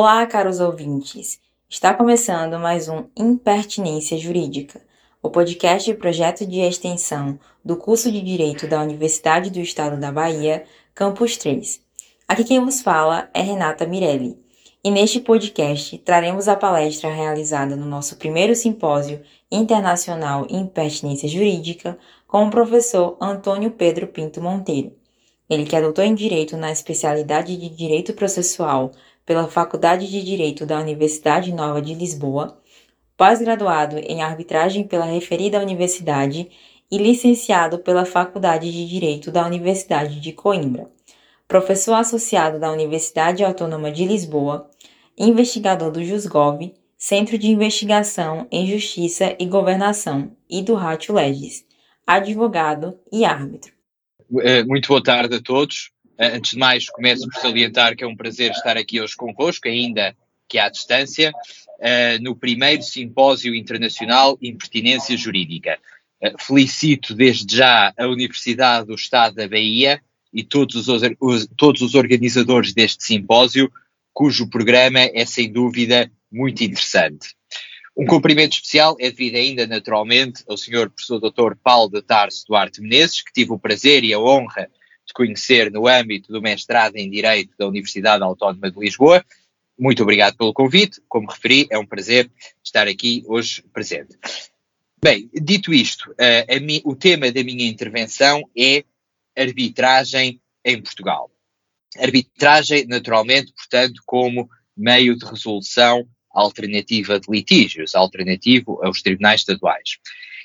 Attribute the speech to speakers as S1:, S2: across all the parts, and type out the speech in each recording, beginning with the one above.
S1: Olá, caros ouvintes. Está começando mais um Impertinência Jurídica, o podcast e projeto de extensão do curso de Direito da Universidade do Estado da Bahia, Campus 3. Aqui quem vos fala é Renata Mirelli. E neste podcast traremos a palestra realizada no nosso primeiro simpósio internacional em pertinência jurídica com o professor Antônio Pedro Pinto Monteiro. Ele que é doutor em Direito na especialidade de Direito Processual pela Faculdade de Direito da Universidade Nova de Lisboa, pós-graduado em Arbitragem pela referida universidade e licenciado pela Faculdade de Direito da Universidade de Coimbra, professor associado da Universidade Autônoma de Lisboa, investigador do JUSGOV, Centro de Investigação em Justiça e Governação e do Ratio Legis, advogado e árbitro.
S2: Eh, muito boa tarde a todos. Eh, antes de mais, começo por salientar que é um prazer estar aqui hoje convosco, ainda que à distância, uh, no primeiro simpósio internacional Impertinência Jurídica. Uh, felicito desde já a Universidade do Estado da Bahia e todos os, os, todos os organizadores deste simpósio, cujo programa é sem dúvida muito interessante. Um cumprimento especial é devido ainda naturalmente ao Sr. Professor Dr. Paulo de Tarso Duarte Menezes, que tive o prazer e a honra conhecer no âmbito do mestrado em Direito da Universidade Autónoma de Lisboa. Muito obrigado pelo convite. Como referi, é um prazer estar aqui hoje presente. Bem, dito isto, uh, mi, o tema da minha intervenção é arbitragem em Portugal. Arbitragem, naturalmente, portanto, como meio de resolução alternativa de litígios, alternativo aos tribunais estaduais.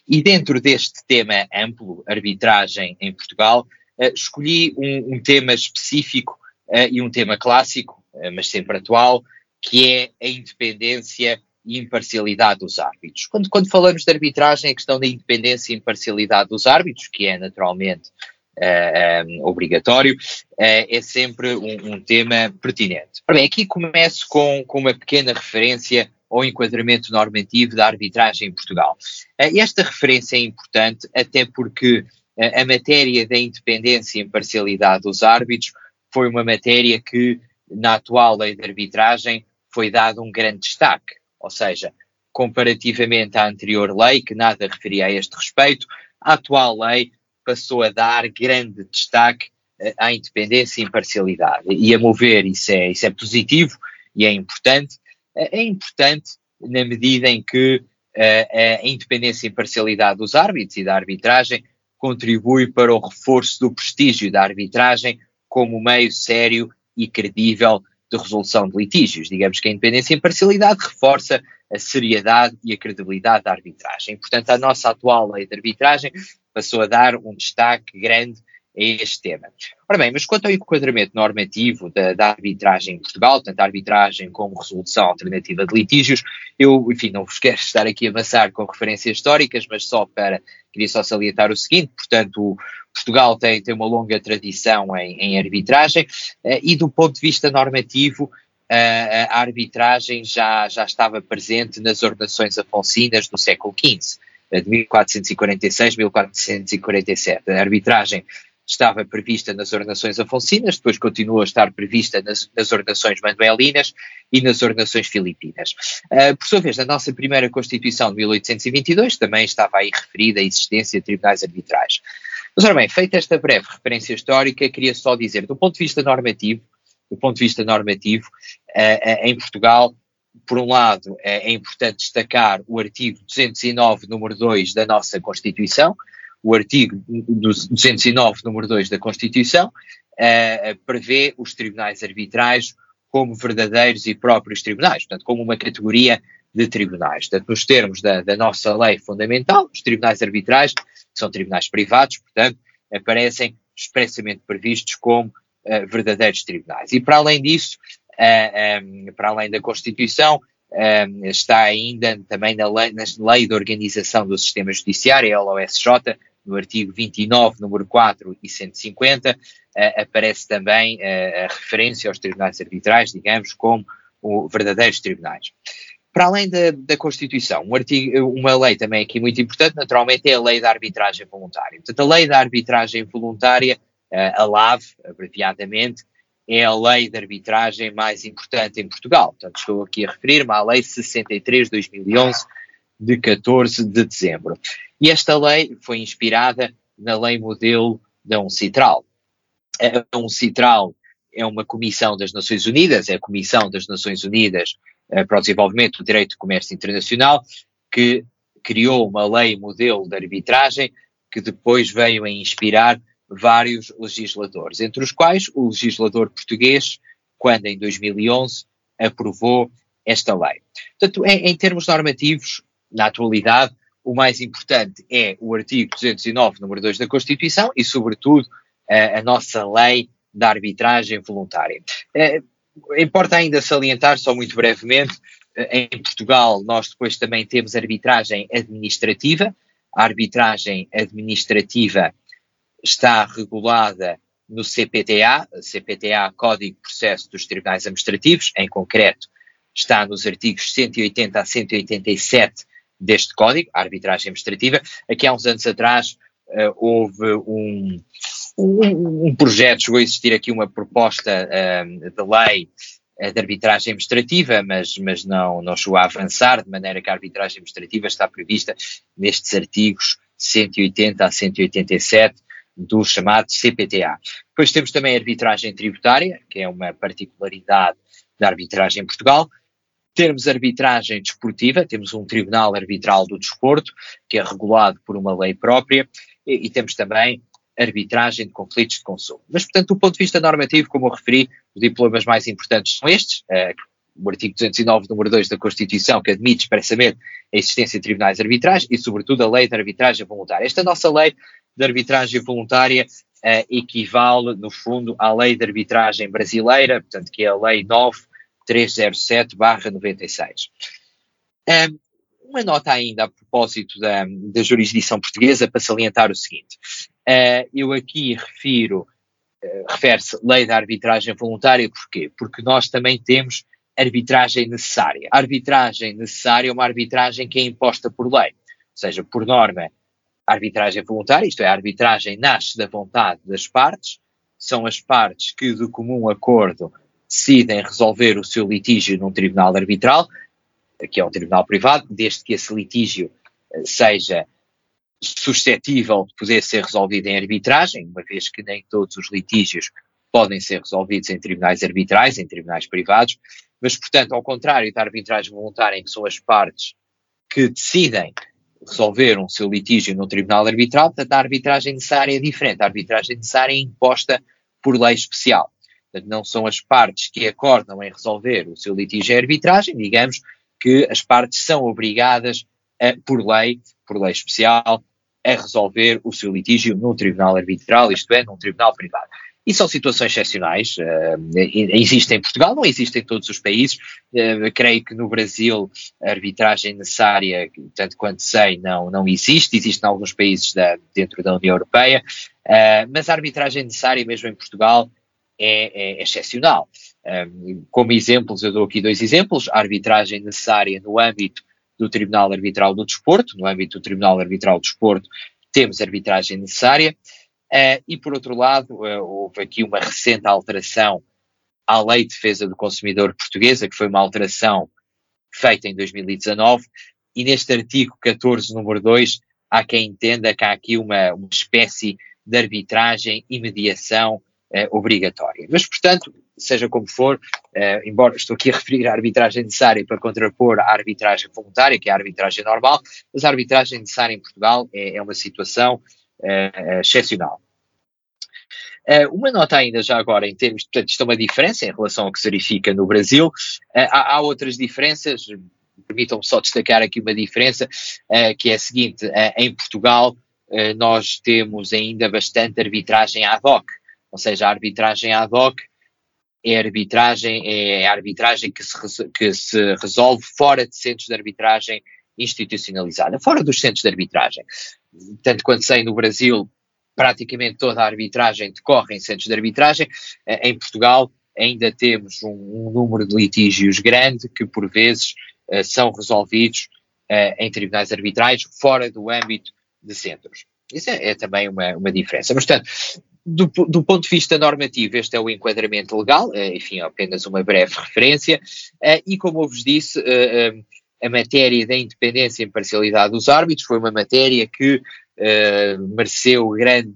S2: E dentro deste tema amplo, arbitragem em Portugal, escolhi um, um, tema específico uh, e um tema clássico, uh, mas sempre atual, que é a independência e imparcialidade dos árbitros. Quando, quando falamos de arbitragem, a questão da independência e imparcialidade dos árbitros, que é naturalmente um, obrigatório, é sempre um, um, tema pertinente. Bem, aqui começo com, com uma pequena referência ao enquadramento normativo da arbitragem em Portugal. Esta referência é importante até porque a matéria da independência e imparcialidade dos árbitros foi uma matéria que, na atual lei de arbitragem, foi dado um grande destaque. Ou seja, comparativamente à anterior lei, que nada referia a este respeito, a atual lei passou a dar grande destaque eh, à independência e imparcialidade. E a mover, isso é, isso é positivo e é importante. Eh, é importante na medida em que eh, a independência e imparcialidade dos árbitros e da arbitragem contribui para o reforço do prestígio da arbitragem como meio sério e credível de resolução de litígios. Digamos que a independência e imparcialidade reforça a seriedade e a credibilidade da arbitragem. Portanto, a nossa atual lei de arbitragem passou a dar um destaque grande a este tema. Ora bem, mas quanto ao enquadramento normativo da, da, arbitragem em Portugal, tanto a arbitragem como resolução alternativa de litígios, eu, enfim, não vos quero estar aqui a amassar com referências históricas, mas só para, queria só salientar o seguinte, portanto, Portugal tem, tem uma longa tradição em, em arbitragem uh, e do ponto de vista normativo, uh, a arbitragem já, já estava presente nas ordenações afonsinas do século XV, de 1446 1447. A arbitragem estava prevista nas ordenações afonsinas, depois continuou a estar prevista nas, nas ordenações manuelinas e nas ordenações filipinas. Uh, por sua vez, na nossa primeira Constituição de 1822 também estava aí referida a existência de tribunais arbitrais. Mas, ora bem, feita esta breve referência histórica, queria só dizer, do ponto de vista normativo, do ponto de vista normativo, uh, uh, em Portugal, por um lado, é, é importante destacar o artigo 209, número 2 da nossa Constituição, o artigo 209, número 2 da Constituição, uh, prevê os tribunais arbitrais como verdadeiros e próprios tribunais, portanto, como uma categoria de tribunais. Portanto, nos termos da, da nossa lei fundamental, os tribunais arbitrais são tribunais privados, portanto, aparecem expressamente previstos como uh, verdadeiros tribunais. E para além disso, uh, um, para além da Constituição, um, está ainda também na lei, na lei de organização do sistema judiciário, a LOSJ, no artigo 29, número 4 e 150, uh, eh, aparece também uh, a referência aos tribunais arbitrais, digamos, como verdadeiros tribunais. Para além da, da Constituição, um artigo, uma lei também aqui muito importante, naturalmente, é a lei da arbitragem voluntária. Portanto, a lei da arbitragem voluntária, uh, a LAV, abreviadamente, é a lei de arbitragem mais importante em Portugal. Portanto, estou aqui a referir-me à Lei 63 de 2011, de 14 de dezembro. E esta lei foi inspirada na lei modelo da UNCITRAL. A UNCITRAL é uma comissão das Nações Unidas, é a Comissão das Nações Unidas eh, para o Desenvolvimento do Direito de Comércio Internacional, que criou uma lei modelo de arbitragem que depois veio a inspirar vários legisladores, entre os quais o legislador português, quando em 2011 aprovou esta lei. Portanto, em, em termos normativos, na atualidade, o mais importante é o artigo 209, número 2 da Constituição e, sobretudo, a, a nossa lei da arbitragem voluntária. É, importa ainda salientar, só muito brevemente, em Portugal nós depois também temos arbitragem administrativa. A arbitragem administrativa está regulada no CPTA, CPTA Código de Processo dos Tribunais Administrativos, em concreto está nos artigos 180 a 187 deste código, a arbitragem administrativa. Aqui há uns anos atrás uh, houve um, um, um, projeto, chegou a existir aqui uma proposta uh, de lei uh, de arbitragem administrativa, mas, mas não, não chegou a avançar, de maneira que a arbitragem administrativa está prevista nestes artigos 180 a 187 do chamado CPTA. Depois temos também a arbitragem tributária, que é uma particularidade da arbitragem em Portugal, termos arbitragem desportiva, temos um Tribunal Arbitral do Desporto, que é regulado por uma lei própria, e, e temos também arbitragem de conflitos de consumo. Mas, portanto, do ponto de vista normativo, como eu referi, os diplomas mais importantes são estes, eh, o artigo 209, número 2 da Constituição, que admite expressamente a existência de tribunais de arbitragem e, sobretudo, a lei de arbitragem voluntária. Esta nossa lei de arbitragem voluntária eh, equivale, no fundo, à lei de arbitragem brasileira, portanto, que é a lei 9 307-96. Um, uma nota ainda a propósito da, da jurisdição portuguesa para salientar o seguinte. Uh, eu aqui refiro, uh, refere-se lei da arbitragem voluntária, porquê? Porque nós também temos arbitragem necessária. A arbitragem necessária é uma arbitragem que é imposta por lei, ou seja, por norma, a arbitragem voluntária, isto é, a arbitragem nasce da vontade das partes, são as partes que, de comum acordo, decidem resolver o seu litígio num tribunal arbitral, que é um tribunal privado, desde que esse litígio eh, seja suscetível de poder ser resolvido em arbitragem, uma vez que nem todos os litígios podem ser resolvidos em tribunais arbitrais, em tribunais privados, mas, portanto, ao contrário da arbitragem voluntária, em que são as partes que decidem resolver um seu litígio no tribunal arbitral, portanto, a arbitragem necessária é diferente. A arbitragem necessária é imposta por lei especial. Portanto, não são as partes que acordam em resolver o seu litígio em arbitragem, digamos que as partes são obrigadas, a, por lei, por lei especial, a resolver o seu litígio num tribunal arbitral, isto é, num tribunal privado. E são situações excepcionais, uh, existem em Portugal, não existem em todos os países, uh, creio que no Brasil a arbitragem necessária, tanto quanto sei, não, não existe, existe em alguns países da, dentro da União Europeia, uh, mas a arbitragem necessária mesmo em Portugal é, é excepcional. Como exemplos, eu dou aqui dois exemplos: a arbitragem necessária no âmbito do Tribunal Arbitral do Desporto, no âmbito do Tribunal Arbitral do Desporto, temos arbitragem necessária, uh, e por outro lado, uh, houve aqui uma recente alteração à Lei de Defesa do Consumidor Portuguesa, que foi uma alteração feita em 2019, e neste artigo 14, número 2, há quem entenda que há aqui uma, uma espécie de arbitragem e mediação é, obrigatória. Mas, portanto, seja como for, eh, embora estou aqui a referir a arbitragem necessária para contrapor a arbitragem voluntária, que é a arbitragem normal, mas a arbitragem necessária em Portugal é, é uma situação eh, excepcional. Uh, uma nota ainda já agora em termos, portanto, isto é uma diferença em relação ao que se verifica no Brasil. Uh, há, há, outras diferenças, permitam-me só destacar aqui uma diferença, uh, que é a seguinte: em Portugal nós temos ainda bastante arbitragem ad hoc. Ou seja, a arbitragem ad hoc é arbitragem, é arbitragem que se, que se resolve fora de centros de arbitragem institucionalizada, fora dos centros de arbitragem. Tanto quanto sei, no Brasil, praticamente toda a arbitragem decorre em centros de arbitragem. Eh, em Portugal, ainda temos um, um número de litígios grande que, por vezes, uh, são resolvidos uh, em tribunais arbitrais fora do âmbito de centros. Isso é, é também uma, uma diferença. Mas, portanto, do, do, ponto de vista normativo, este é o enquadramento legal, uh, enfim, apenas uma breve referência, uh, e como eu vos disse, a matéria da independência e imparcialidade dos árbitros foi uma matéria que mereceu grande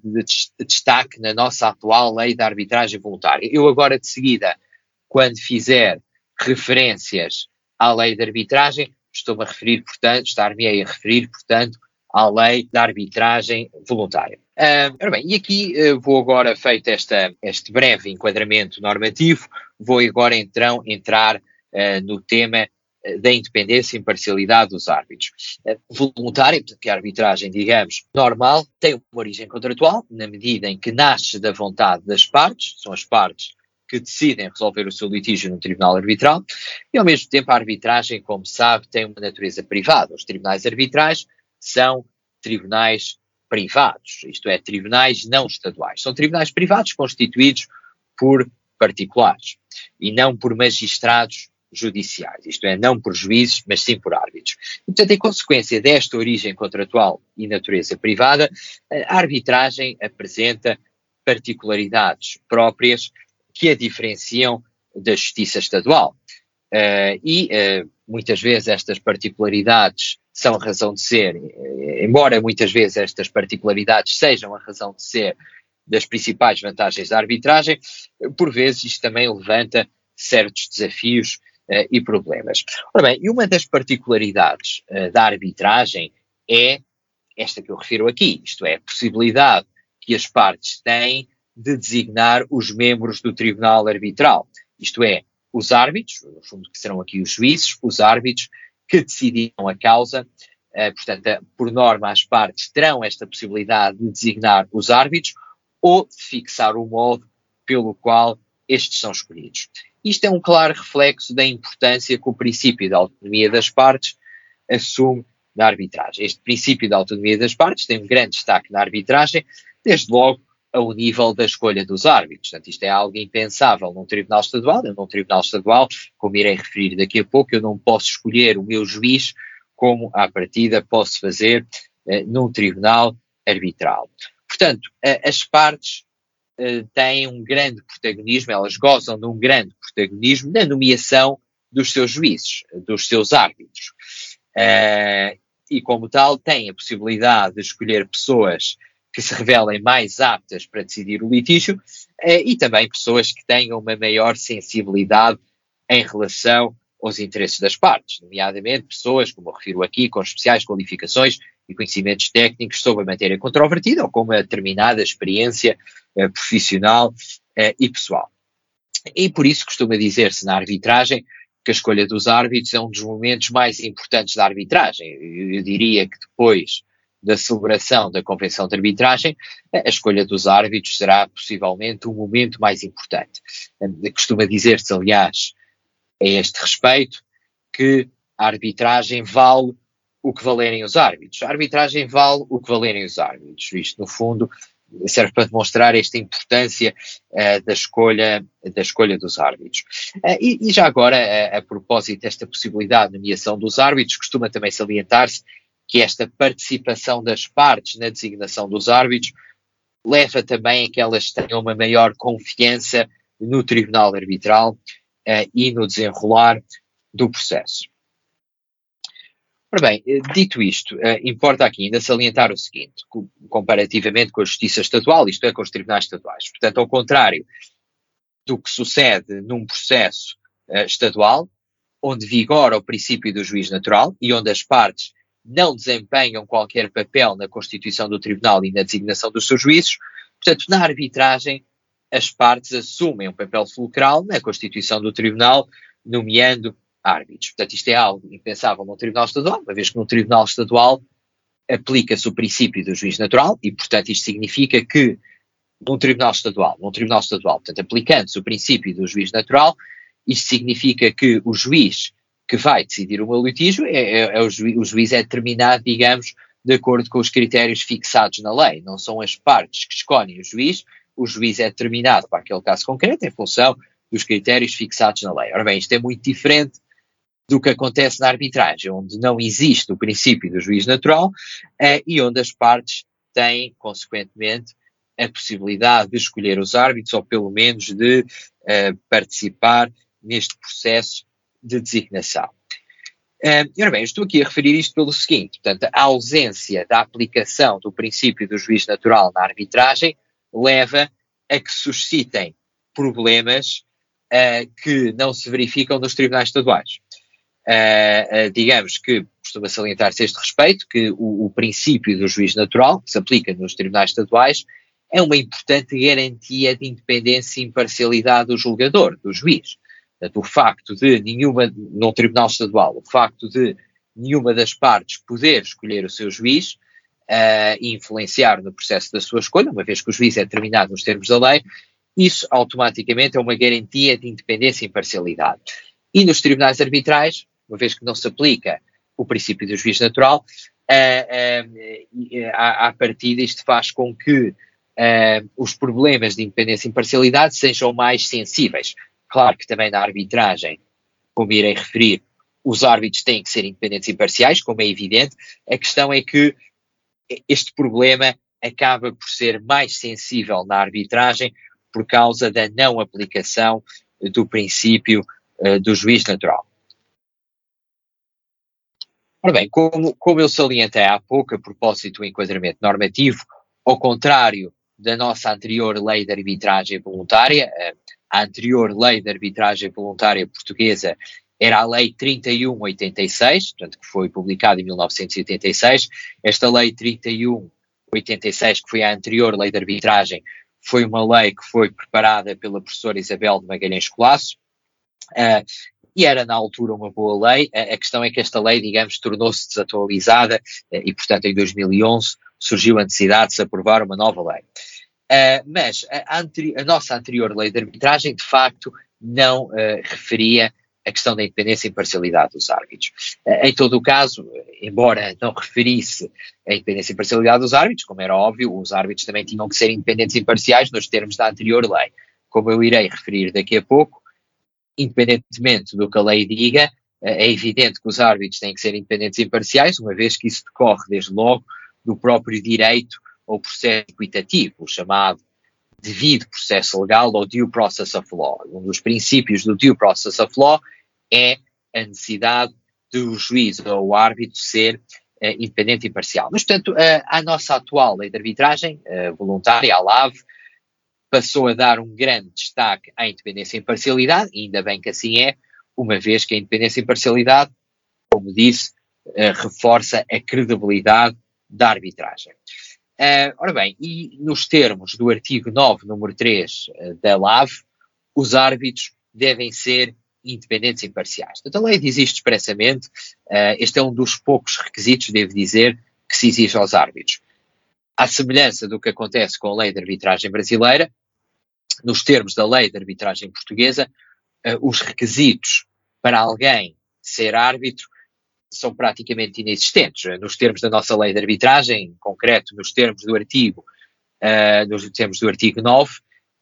S2: destaque na nossa atual lei da arbitragem voluntária. Eu agora, de seguida, quando fizer referências à lei de arbitragem, estou-me a referir, portanto, estar-me a referir, portanto, à lei da arbitragem voluntária. Uh, bem, e aqui uh, vou agora, feito esta, este breve enquadramento normativo, vou agora então entrar uh, no tema da independência e imparcialidade dos árbitros. voluntária, que a arbitragem, digamos, normal, tem uma origem contratual, na medida em que nasce da vontade das partes, são as partes que decidem resolver o seu litígio no tribunal arbitral, e ao mesmo tempo a arbitragem, como sabe, tem uma natureza privada. Os tribunais arbitrais são tribunais privados, isto é, tribunais não estaduais. São tribunais privados constituídos por particulares e não por magistrados judiciais, isto é, não por juízes, mas sim por árbitros. E, portanto, em consequência desta origem contratual e natureza privada, a arbitragem apresenta particularidades próprias que a diferenciam da justiça estadual. Uh, e uh, muitas vezes estas particularidades são a razão de ser, embora muitas vezes estas particularidades sejam a razão de ser das principais vantagens da arbitragem, por vezes isto também levanta certos desafios uh, e problemas. Ora bem, e uma das particularidades uh, da arbitragem é esta que eu refiro aqui, isto é, a possibilidade que as partes têm de designar os membros do tribunal arbitral, isto é, os árbitros, no fundo que serão aqui os juízes, os árbitros que decidiram a causa. Uh, portanto, uh, por norma, as partes terão esta possibilidade de designar os árbitros ou de fixar o modo pelo qual estes são escolhidos. Isto é um claro reflexo da importância que o princípio da autonomia das partes assume na arbitragem. Este princípio da autonomia das partes tem um grande destaque na arbitragem, desde logo ao nível da escolha dos árbitros. Portanto, isto é algo impensável num tribunal estadual. Eu, num tribunal estadual, como irei referir daqui a pouco, eu não posso escolher o meu juiz como, à partida, posso fazer eh, num tribunal arbitral. Portanto, eh, as partes eh, têm um grande protagonismo, elas gozam de um grande protagonismo na nomeação dos seus juízes, dos seus árbitros. e, como tal, têm a possibilidade de escolher pessoas que se revelem mais aptas para decidir o litígio eh, e também pessoas que tenham uma maior sensibilidade em relação aos interesses das partes, nomeadamente pessoas, como eu refiro aqui, com especiais qualificações e conhecimentos técnicos sobre a matéria controvertida ou com uma determinada experiência eh, profissional eh, e pessoal. E por isso costuma dizer-se na arbitragem que a escolha dos árbitros é um dos momentos mais importantes da arbitragem. Eu, eu diria que depois da celebração da convenção de arbitragem, a escolha dos árbitros será possivelmente o momento mais importante. Costuma dizer-se, aliás, a este respeito, que a arbitragem vale o que valerem os árbitros. A arbitragem vale o que valerem os árbitros. Isto, no fundo, serve para demonstrar esta importância uh, da, escolha, da escolha dos árbitros. Uh, e, e, já agora, uh, a propósito desta possibilidade de nomeação dos árbitros, costuma também salientar-se que esta participação das partes na designação dos árbitros leva também a que elas tenham uma maior confiança no tribunal arbitral uh, e no desenrolar do processo. Ora bem, eh, dito isto, uh, importa aqui ainda salientar o seguinte, comparativamente com a justiça estadual, isto é, com os tribunais estaduais. Portanto, ao contrário do que sucede num processo uh, estadual, onde vigora o princípio do juiz natural e onde as partes não desempenham qualquer papel na constituição do tribunal e na designação dos seus juízes. Portanto, na arbitragem, as partes assumem um papel fulcral na constituição do tribunal, nomeando árbitros. Portanto, isto é algo impensável no tribunal estadual, uma vez que no tribunal estadual aplica-se o princípio do juiz natural e, portanto, isto significa que num tribunal estadual, num tribunal estadual, portanto, aplicando-se o princípio do juiz natural, isto significa que o juiz que vai decidir o meu litígio, é, é, é o, juiz, o juiz é determinado, digamos, de acordo com os critérios fixados na lei. Não são as partes que escolhem o juiz, o juiz é determinado para aquele caso concreto em função dos critérios fixados na lei. Ora bem, isto é muito diferente do que acontece na arbitragem, onde não existe o princípio do juiz natural eh, e onde as partes têm, consequentemente, a possibilidade de escolher os árbitros ou pelo menos de uh, participar neste processo de designação. Uh, ora bem, estou aqui a referir isto pelo seguinte, portanto, a ausência da aplicação do princípio do juiz natural na arbitragem leva a que suscitem problemas uh, que não se verificam nos tribunais estaduais. Uh, uh, digamos que costuma salientar-se este respeito, que o, o, princípio do juiz natural, que se aplica nos tribunais estaduais, é uma importante garantia de independência e imparcialidade do julgador, do juiz. Portanto, o facto de nenhuma, num tribunal estadual, o facto de nenhuma das partes poder escolher o seu juiz uh, e influenciar no processo da sua escolha, uma vez que o juiz é determinado nos termos da lei, isso automaticamente é uma garantia de independência e imparcialidade. E nos tribunais arbitrais, uma vez que não se aplica o princípio do juiz natural, uh, uh, à partida isto faz com que uh, os problemas de independência e imparcialidade sejam mais sensíveis. Claro que também na arbitragem, como irei referir, os árbitros têm que ser independentes e imparciais, como é evidente. A questão é que este problema acaba por ser mais sensível na arbitragem por causa da não aplicação do princípio uh, do juiz natural. Ora bem, como, como eu salientei há pouco, a propósito do enquadramento normativo, ao contrário da nossa anterior lei de arbitragem voluntária, a anterior lei de arbitragem voluntária portuguesa era a Lei 3186, portanto, que foi publicada em 1986. Esta Lei 3186, que foi a anterior lei de arbitragem, foi uma lei que foi preparada pela professora Isabel de Magalhães Colasso, uh, e era na altura uma boa lei. A, questão é que esta lei, digamos, tornou-se desatualizada uh, e, portanto, em 2011 surgiu a necessidade de se aprovar uma nova lei. Uh, mas a, a, nossa anterior lei de arbitragem, de facto, não uh, referia a questão da independência e imparcialidade dos árbitros. Uh, em todo o caso, embora não referisse a independência e imparcialidade dos árbitros, como era óbvio, os árbitros também tinham que ser independentes e imparciais nos termos da anterior lei. Como eu irei referir daqui a pouco, independentemente do que a lei diga, é evidente que os árbitros têm que ser independentes e imparciais, uma vez que isso decorre desde logo do próprio direito ao processo equitativo, o chamado devido processo legal ou due process of law. Um dos princípios do due process of law é a necessidade do juiz ou o árbitro ser uh, independente e imparcial. Mas, portanto, uh, a nossa atual lei de arbitragem uh, voluntária, a LAV, passou a dar um grande destaque à independência e imparcialidade, e ainda bem que assim é, uma vez que a independência e imparcialidade, como disse, reforça a credibilidade da arbitragem. Uh, ora bem, e nos termos do artigo 9, número 3 uh, eh, da LAV, os árbitros devem ser independentes e imparciais. Portanto, a lei diz isto expressamente, uh, este é um dos poucos requisitos, devo dizer, que se exige aos árbitros. À semelhança do que acontece com a lei de arbitragem brasileira, nos termos da lei de arbitragem portuguesa, os requisitos para alguém ser árbitro são praticamente inexistentes. Nos termos da nossa lei de arbitragem, em concreto, nos termos do artigo, uh, nos termos do artigo 9,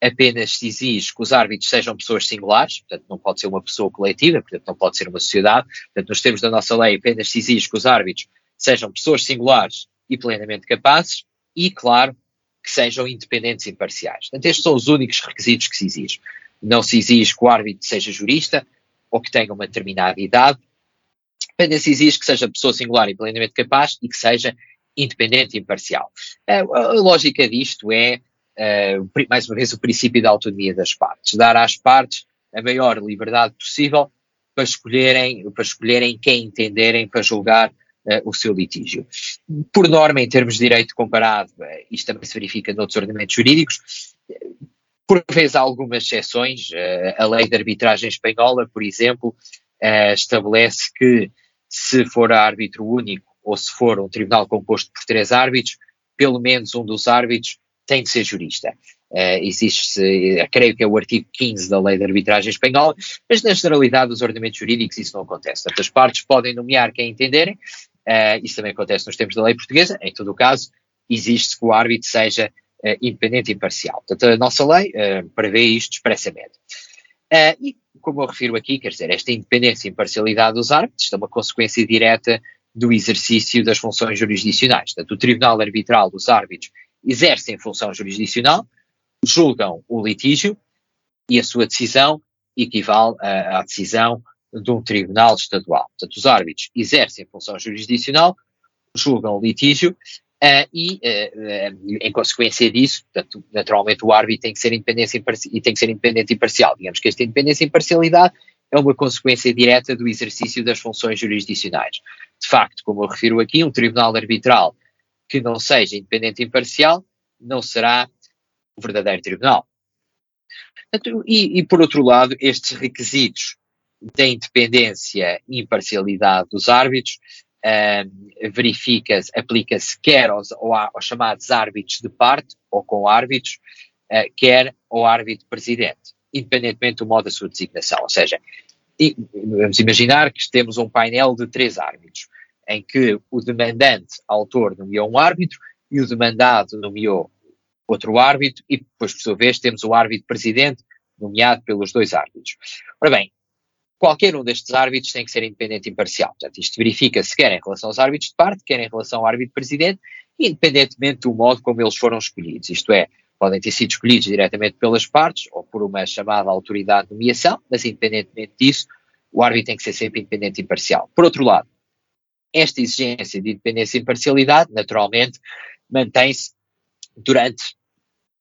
S2: apenas se exige que os árbitros sejam pessoas singulares, portanto não pode ser uma pessoa coletiva, portanto não pode ser uma sociedade, portanto nos termos da nossa lei apenas se exige que os árbitros sejam pessoas singulares e plenamente capazes e, claro, que sejam independentes e imparciais. Portanto, estes são os únicos requisitos que se exige. Não se exige que o árbitro seja jurista ou que tenha uma determinada idade, Independência exige que seja pessoa singular e plenamente capaz e que seja independente e imparcial. A, a lógica disto é, uh, mais uma vez, o princípio da autonomia das partes. Dar às partes a maior liberdade possível para escolherem, para escolherem quem entenderem para julgar uh, o seu litígio. Por norma, em termos de direito comparado, uh, isto também se verifica noutros ordenamentos jurídicos, por vezes há algumas exceções. a lei de arbitragem espanhola, por exemplo, estabelece que se for árbitro único ou se for um tribunal composto por três árbitros, pelo menos um dos árbitros tem de ser jurista. Uh, existe, uh, creio que é o artigo 15 da lei de arbitragem espanhola, mas na generalidade dos ordenamentos jurídicos isso não acontece. Portanto, as partes podem nomear quem entenderem, uh, isso também acontece nos termos da lei portuguesa, em todo o caso, existe que o árbitro seja uh, independente e imparcial. Portanto, a nossa lei prevê isto expressamente. E como eu refiro aqui, quer dizer, esta independência e imparcialidade dos árbitros é uma consequência direta do exercício das funções jurisdicionais. Portanto, o Tribunal Arbitral dos Árbitros exercem função jurisdicional, julgam o litígio e a sua decisão equivale à, à decisão de um tribunal estadual. Portanto, os árbitros exercem função jurisdicional, julgam o litígio uh, e, uh, em consequência disso, portanto, naturalmente o árbitro tem que ser independente e tem que ser independente e imparcial. Digamos que esta independência e imparcialidade é uma consequência direta do exercício das funções jurisdicionais. De facto, como eu refiro aqui, um tribunal arbitral que não seja independente e imparcial não será o verdadeiro tribunal. E, e, por outro lado, estes requisitos da independência e imparcialidade dos árbitros uh, verifica-se, aplica-se quer aos, aos, chamados árbitros de parte, ou com árbitros, uh, quer ao árbitro presidente, independentemente do modo da sua designação. Ou seja, e, vamos imaginar que temos um painel de três árbitros, em que o demandante, autor, nomeou um árbitro e o demandado nomeou outro árbitro, e depois, por sua vez, temos o árbitro presidente, nomeado pelos dois árbitros. Ora bem, qualquer um destes árbitros tem que ser independente e imparcial. Portanto, isto verifica-se quer em relação aos árbitros de parte, quer em relação ao árbitro presidente, independentemente do modo como eles foram escolhidos. Isto é, podem ter sido escolhidos diretamente pelas partes ou por uma chamada autoridade de nomeação, mas independentemente disso, o árbitro tem que ser sempre independente e imparcial. Por outro lado, esta exigência de independência e imparcialidade, naturalmente, mantém-se durante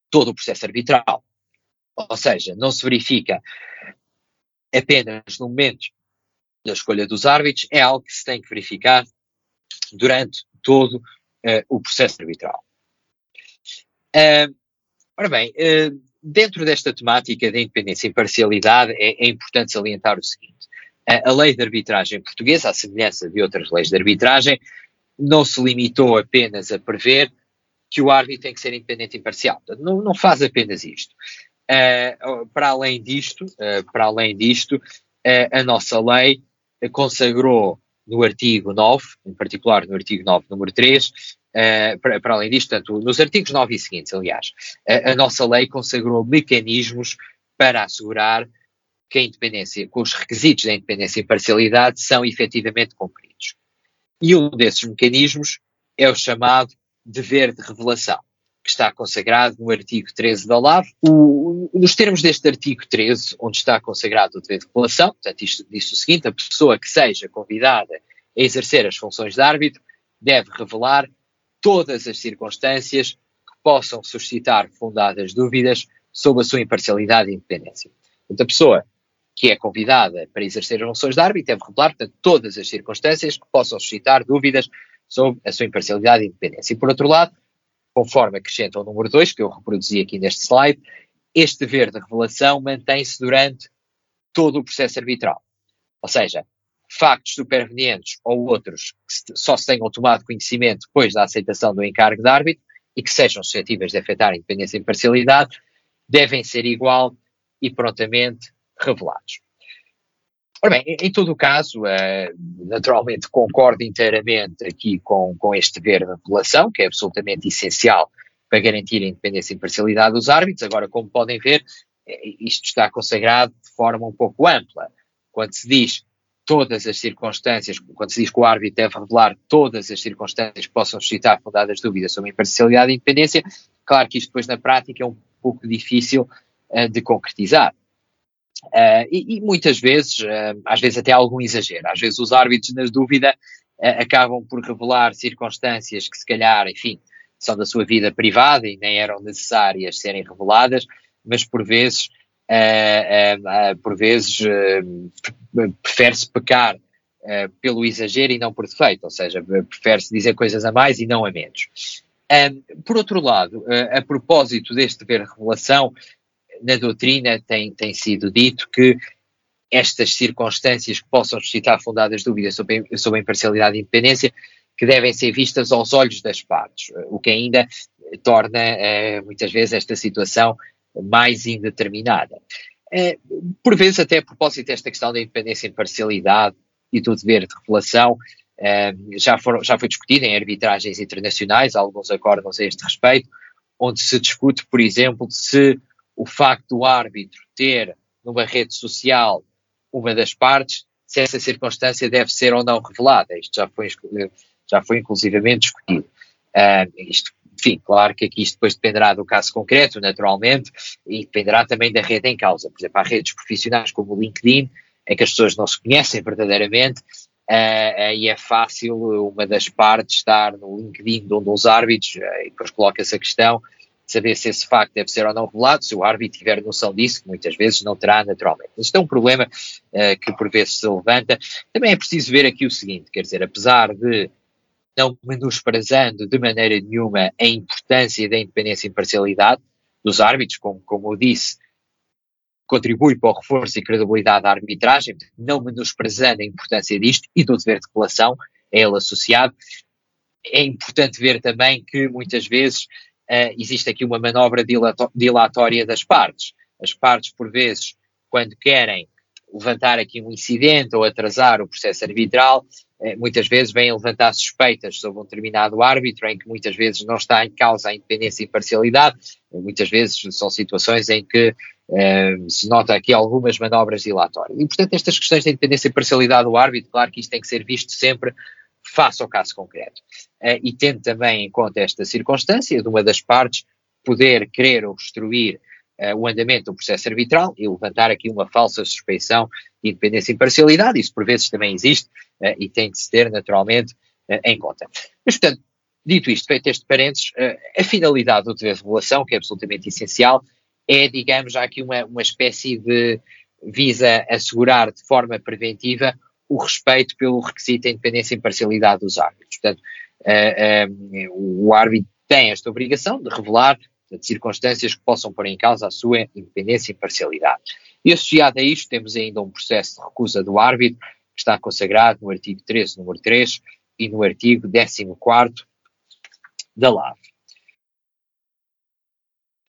S2: todo o processo arbitral. Ou seja, não se verifica apenas no momento da escolha dos árbitros, é algo que se tem que verificar durante todo uh, o processo arbitral. Uh, ora bem, uh, dentro desta temática da independência e imparcialidade, é, é importante salientar o seguinte: a lei de arbitragem portuguesa, à semelhança de outras leis de arbitragem, não se limitou apenas a prever que o árbitro tem que ser independente e imparcial. Não, não faz apenas isto. Uh, para além disto, uh, para além disto, uh, a nossa lei consagrou no artigo 9, em particular no artigo 9, número 3, para, para, além disto, tanto nos artigos 9 e seguintes, aliás, a nossa lei consagrou mecanismos para assegurar que a independência, que os requisitos da independência e imparcialidade são efetivamente cumpridos. E um desses mecanismos é o chamado dever de revelação que está consagrado no artigo 13 da LAV. O, nos termos deste artigo 13, onde está consagrado o dever de revelação, portanto, isto diz o seguinte: a pessoa que seja convidada a exercer as funções de árbitro deve revelar todas as circunstâncias que possam suscitar fundadas dúvidas sobre a sua imparcialidade e independência. Portanto, a pessoa que é convidada para exercer as funções de árbitro deve revelar portanto, todas as circunstâncias que possam suscitar dúvidas sobre a sua imparcialidade e independência. E, por outro lado, conforme acrescenta o número 2, que eu reproduzi aqui neste slide, este dever de revelação mantém-se durante todo o processo arbitral. Ou seja, factos supervenientes ou outros que só se tenham tomado conhecimento depois da aceitação do encargo de árbitro e que sejam suscetíveis de afetar a independência e imparcialidade, devem ser igual e prontamente revelados. Ora bem, em, todo o caso, uh, naturalmente concordo inteiramente aqui com, com este dever de apelação, que é absolutamente essencial para garantir a independência e imparcialidade dos árbitros. Agora, como podem ver, eh, isto está consagrado de forma um pouco ampla. Quando se diz todas as circunstâncias, quando se diz que o árbitro deve revelar todas as circunstâncias que possam suscitar fundadas dúvidas sobre a imparcialidade e independência, claro que isto depois na prática é um pouco difícil uh, de concretizar. Uh, e, e, muitas vezes, uh, às vezes até algum exagero, às vezes os árbitros, nas dúvida, uh, acabam por revelar circunstâncias que se calhar, enfim, são da sua vida privada e nem eram necessárias serem reveladas, mas por vezes, por vezes prefere-se pecar pelo exagero e não por defeito, ou seja, prefere-se dizer coisas a mais e não a menos. por outro lado, a propósito deste dever de revelação, na doutrina tem, tem sido dito que estas circunstâncias que possam suscitar fundadas dúvidas sobre, sobre a imparcialidade e independência, que devem ser vistas aos olhos das partes, o que ainda torna eh, muitas vezes esta situação mais indeterminada. Eh, por vezes, até a propósito desta questão da independência e imparcialidade e do dever de revelação, eh, já, foram, já foi discutido em arbitragens internacionais, alguns acórdãos a este respeito, onde se discute, por exemplo, se o facto do árbitro ter numa rede social uma das partes, se essa circunstância deve ser ou não revelada. Isto já foi, já foi inclusivamente discutido. Uh, isto enfim, claro que aqui isto depois dependerá do caso concreto, naturalmente, e dependerá também da rede em causa. Por exemplo, há redes profissionais como o LinkedIn, em que as pessoas não se conhecem verdadeiramente, uh, uh, e é fácil uma das partes estar no LinkedIn de um dos árbitros, uh, e depois coloca-se a questão saber se esse facto deve ser ou não revelado, se o árbitro tiver noção disso, que muitas vezes não terá naturalmente. Mas isto é um problema que por vezes se levanta. Também é preciso ver aqui o seguinte, quer dizer, apesar de não menosprezando de maneira nenhuma a importância da independência e imparcialidade dos árbitros, como, como eu disse, contribui para o reforço e credibilidade da arbitragem, não menosprezando a importância disto e do dever de relação a ele associado. É importante ver também que muitas vezes uh, existe aqui uma manobra dilatória das partes. As partes, por vezes, quando querem levantar aqui um incidente ou atrasar o processo arbitral, eh, muitas vezes vêm levantar suspeitas sobre um determinado árbitro, em que muitas vezes não está em causa a independência e imparcialidade, muitas vezes são situações em que eh, se nota aqui algumas manobras dilatórias. E, portanto, estas questões da independência e imparcialidade do árbitro, claro que isto tem que ser visto sempre face ao caso concreto. Eh, e tendo também em conta esta circunstância de uma das partes poder querer obstruir uh, o andamento do processo arbitral e levantar aqui uma falsa suspeição de independência e imparcialidade, isso por vezes também existe uh, e tem de se ter naturalmente uh, em conta. Mas, portanto, dito isto, feito este parênteses, a finalidade do dever de regulação, que é absolutamente essencial, é, digamos, aqui uma, uma espécie de visa assegurar de forma preventiva o respeito pelo requisito da independência e imparcialidade dos árbitros. Portanto, o árbitro tem esta obrigação de revelar de circunstâncias que possam pôr em causa a sua independência e imparcialidade. E associado a isto, temos ainda um processo de recusa do árbitro, que está consagrado no artigo 13, número 3, e no artigo 14 da LAV.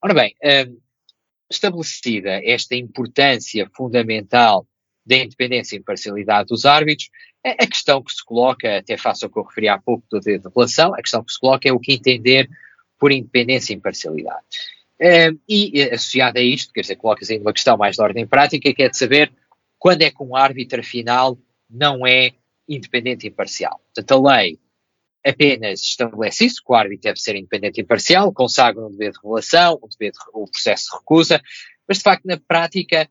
S2: Ora bem, hum, estabelecida esta importância fundamental da independência e imparcialidade dos árbitros, a questão que se coloca, até faço o que eu referi há pouco de relação, a questão que se coloca é o que entender por independência e imparcialidade. E associado a isto, quer dizer, coloca-se ainda uma questão mais de ordem prática, que é de saber quando é que um árbitro, afinal, não é independente e imparcial. Portanto, a lei apenas estabelece isso, que o árbitro deve ser independente e imparcial, consagra um dever de revelação, um dever de, processo de recusa, mas de facto, na prática,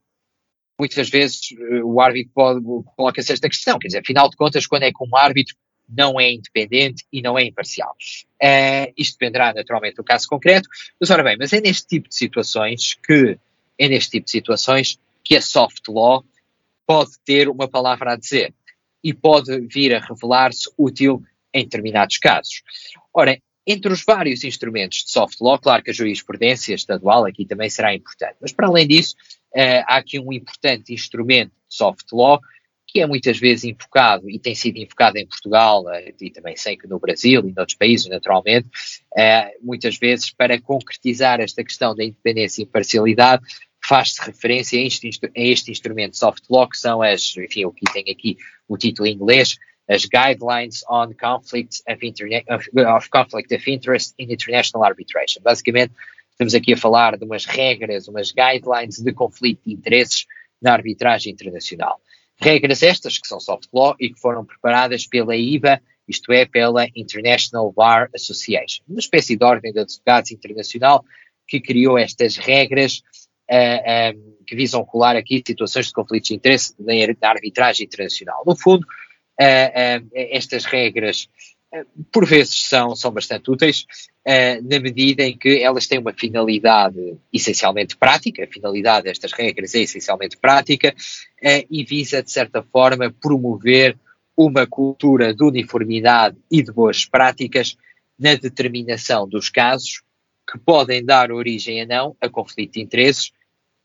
S2: muitas vezes eh, o árbitro pode, coloca-se esta questão, quer dizer, afinal de contas, quando é que um árbitro não é independente e não é imparcial. Uh, isto dependerá naturalmente do caso concreto, mas ora bem, mas é neste tipo de situações que, é neste tipo de situações que a soft law pode ter uma palavra a dizer e pode vir a revelar-se útil em determinados casos. Ora, entre os vários instrumentos de soft law, claro que a jurisprudência estadual aqui também será importante, mas para além disso, há aqui um importante instrumento de soft law que é muitas vezes invocado e tem sido invocado em Portugal eh, e também sei que no Brasil e noutros países, naturalmente, eh, muitas vezes para concretizar esta questão da independência e imparcialidade, faz-se referência a este, a este instrumento soft law, que são as, enfim, eu aqui tenho aqui o título em inglês, as Guidelines on Conflict of, of, of Conflict of Interest in International Arbitration. Basicamente, estamos aqui a falar de umas regras, umas guidelines de conflito de interesses na arbitragem internacional. Regras estas que são soft law e que foram preparadas pela IBA, isto é, pela International Bar Association, uma espécie de ordem de advogados internacional que criou estas regras uh, eh, um, eh, que visam colar aqui situações de conflitos de interesse na arbitragem internacional. No fundo, uh, uh, estas regras por vezes são, são bastante úteis, uh, na medida em que elas têm uma finalidade essencialmente prática, a finalidade destas regras é essencialmente prática, uh, e visa, de certa forma, promover uma cultura de uniformidade e de boas práticas na determinação dos casos que podem dar origem a não a conflito de interesses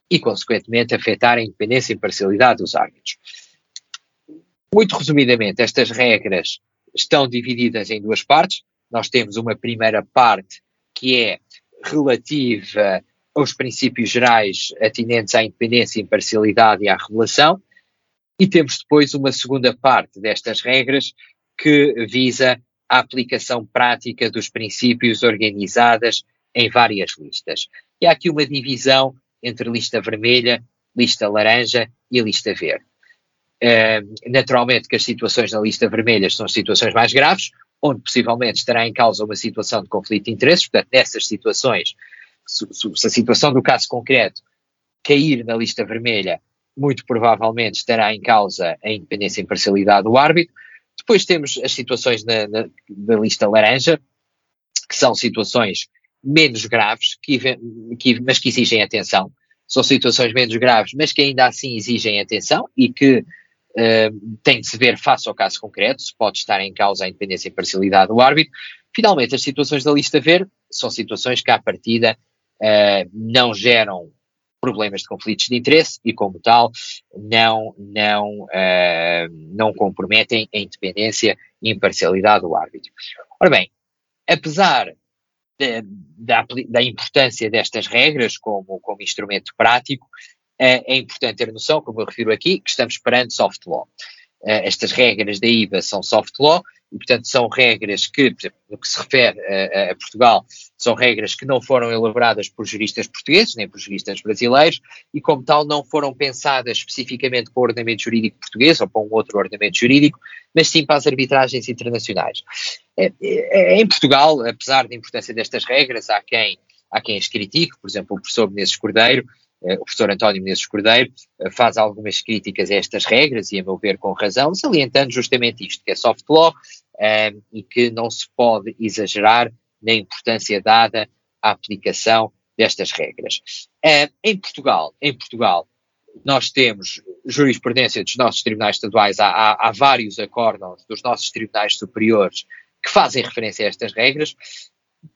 S2: e, consequentemente, afetar a independência e imparcialidade dos árbitros. Muito resumidamente, estas regras estão divididas em duas partes. Nós temos uma primeira parte que é relativa aos princípios gerais atinentes à independência, imparcialidade e à revelação, e temos depois uma segunda parte destas regras que visa a aplicação prática dos princípios organizadas em várias listas. E há aqui uma divisão entre lista vermelha, lista laranja e lista verde. Uh, naturalmente que as situações na lista vermelha são situações mais graves, onde possivelmente estará em causa uma situação de conflito de interesses, portanto, nessas situações, se, se a situação do caso concreto cair na lista vermelha, muito provavelmente estará em causa a independência e imparcialidade do árbitro. Depois temos as situações na, na, na lista laranja, que são situações menos graves, que, que, mas que exigem atenção. São situações menos graves, mas que ainda assim exigem atenção e que uh, têm de se ver face ao caso concreto, se pode estar em causa a independência e imparcialidade do árbitro. Finalmente, as situações da lista verde são situações que, à partida, uh, não geram problemas de conflitos de interesse e, como tal, não, não, uh, não comprometem a independência e imparcialidade do árbitro. Ora bem, apesar de, da, da, importância destas regras como, como instrumento prático, é importante ter noção, como eu refiro aqui, que estamos perante soft law. Uh, estas regras da IVA são soft law e, portanto, são regras que, por exemplo, no que se refere a, a, Portugal, são regras que não foram elaboradas por juristas portugueses, nem por juristas brasileiros, e, como tal, não foram pensadas especificamente para o ordenamento jurídico português ou para um outro ordenamento jurídico, mas sim para as arbitragens internacionais. É, é, é em Portugal, apesar da importância destas regras, há quem, há quem as critique, por exemplo, o professor Menezes Cordeiro, o professor António Menezes Cordeiro eh, faz algumas críticas a estas regras e, a meu ver, com razão, salientando justamente isto, que é soft law eh, e que não se pode exagerar na importância dada à aplicação destas regras. Em Portugal, em Portugal, nós temos jurisprudência dos nossos tribunais estaduais, há, há, há vários acórdãos dos nossos tribunais superiores que fazem referência a estas regras,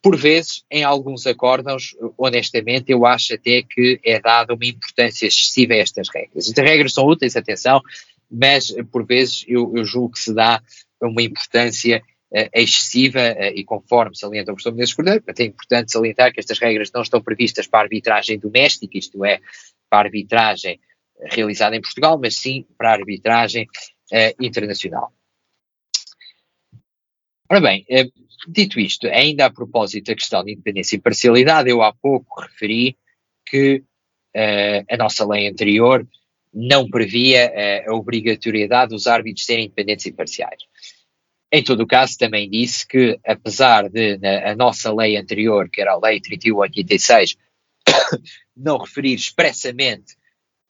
S2: por vezes, em alguns acórdãos, honestamente, eu acho até que é dada uma importância excessiva a estas regras. Estas regras são úteis, atenção, mas por vezes eu, eu julgo que se dá uma importância uh, excessiva uh, e conforme salienta o professor Menezes Cordeiro, é importante salientar que estas regras não estão previstas para a arbitragem doméstica, isto é, para a arbitragem realizada em Portugal, mas sim para a arbitragem uh, internacional. Ora bem, Dito isto, ainda a propósito da questão de independência e parcialidade, eu há pouco referi que uh, a nossa lei anterior não previa uh, a obrigatoriedade dos árbitros serem independentes e parciais. Em todo o caso, também disse que, apesar de na, a nossa lei anterior, que era a Lei 3186, não referir expressamente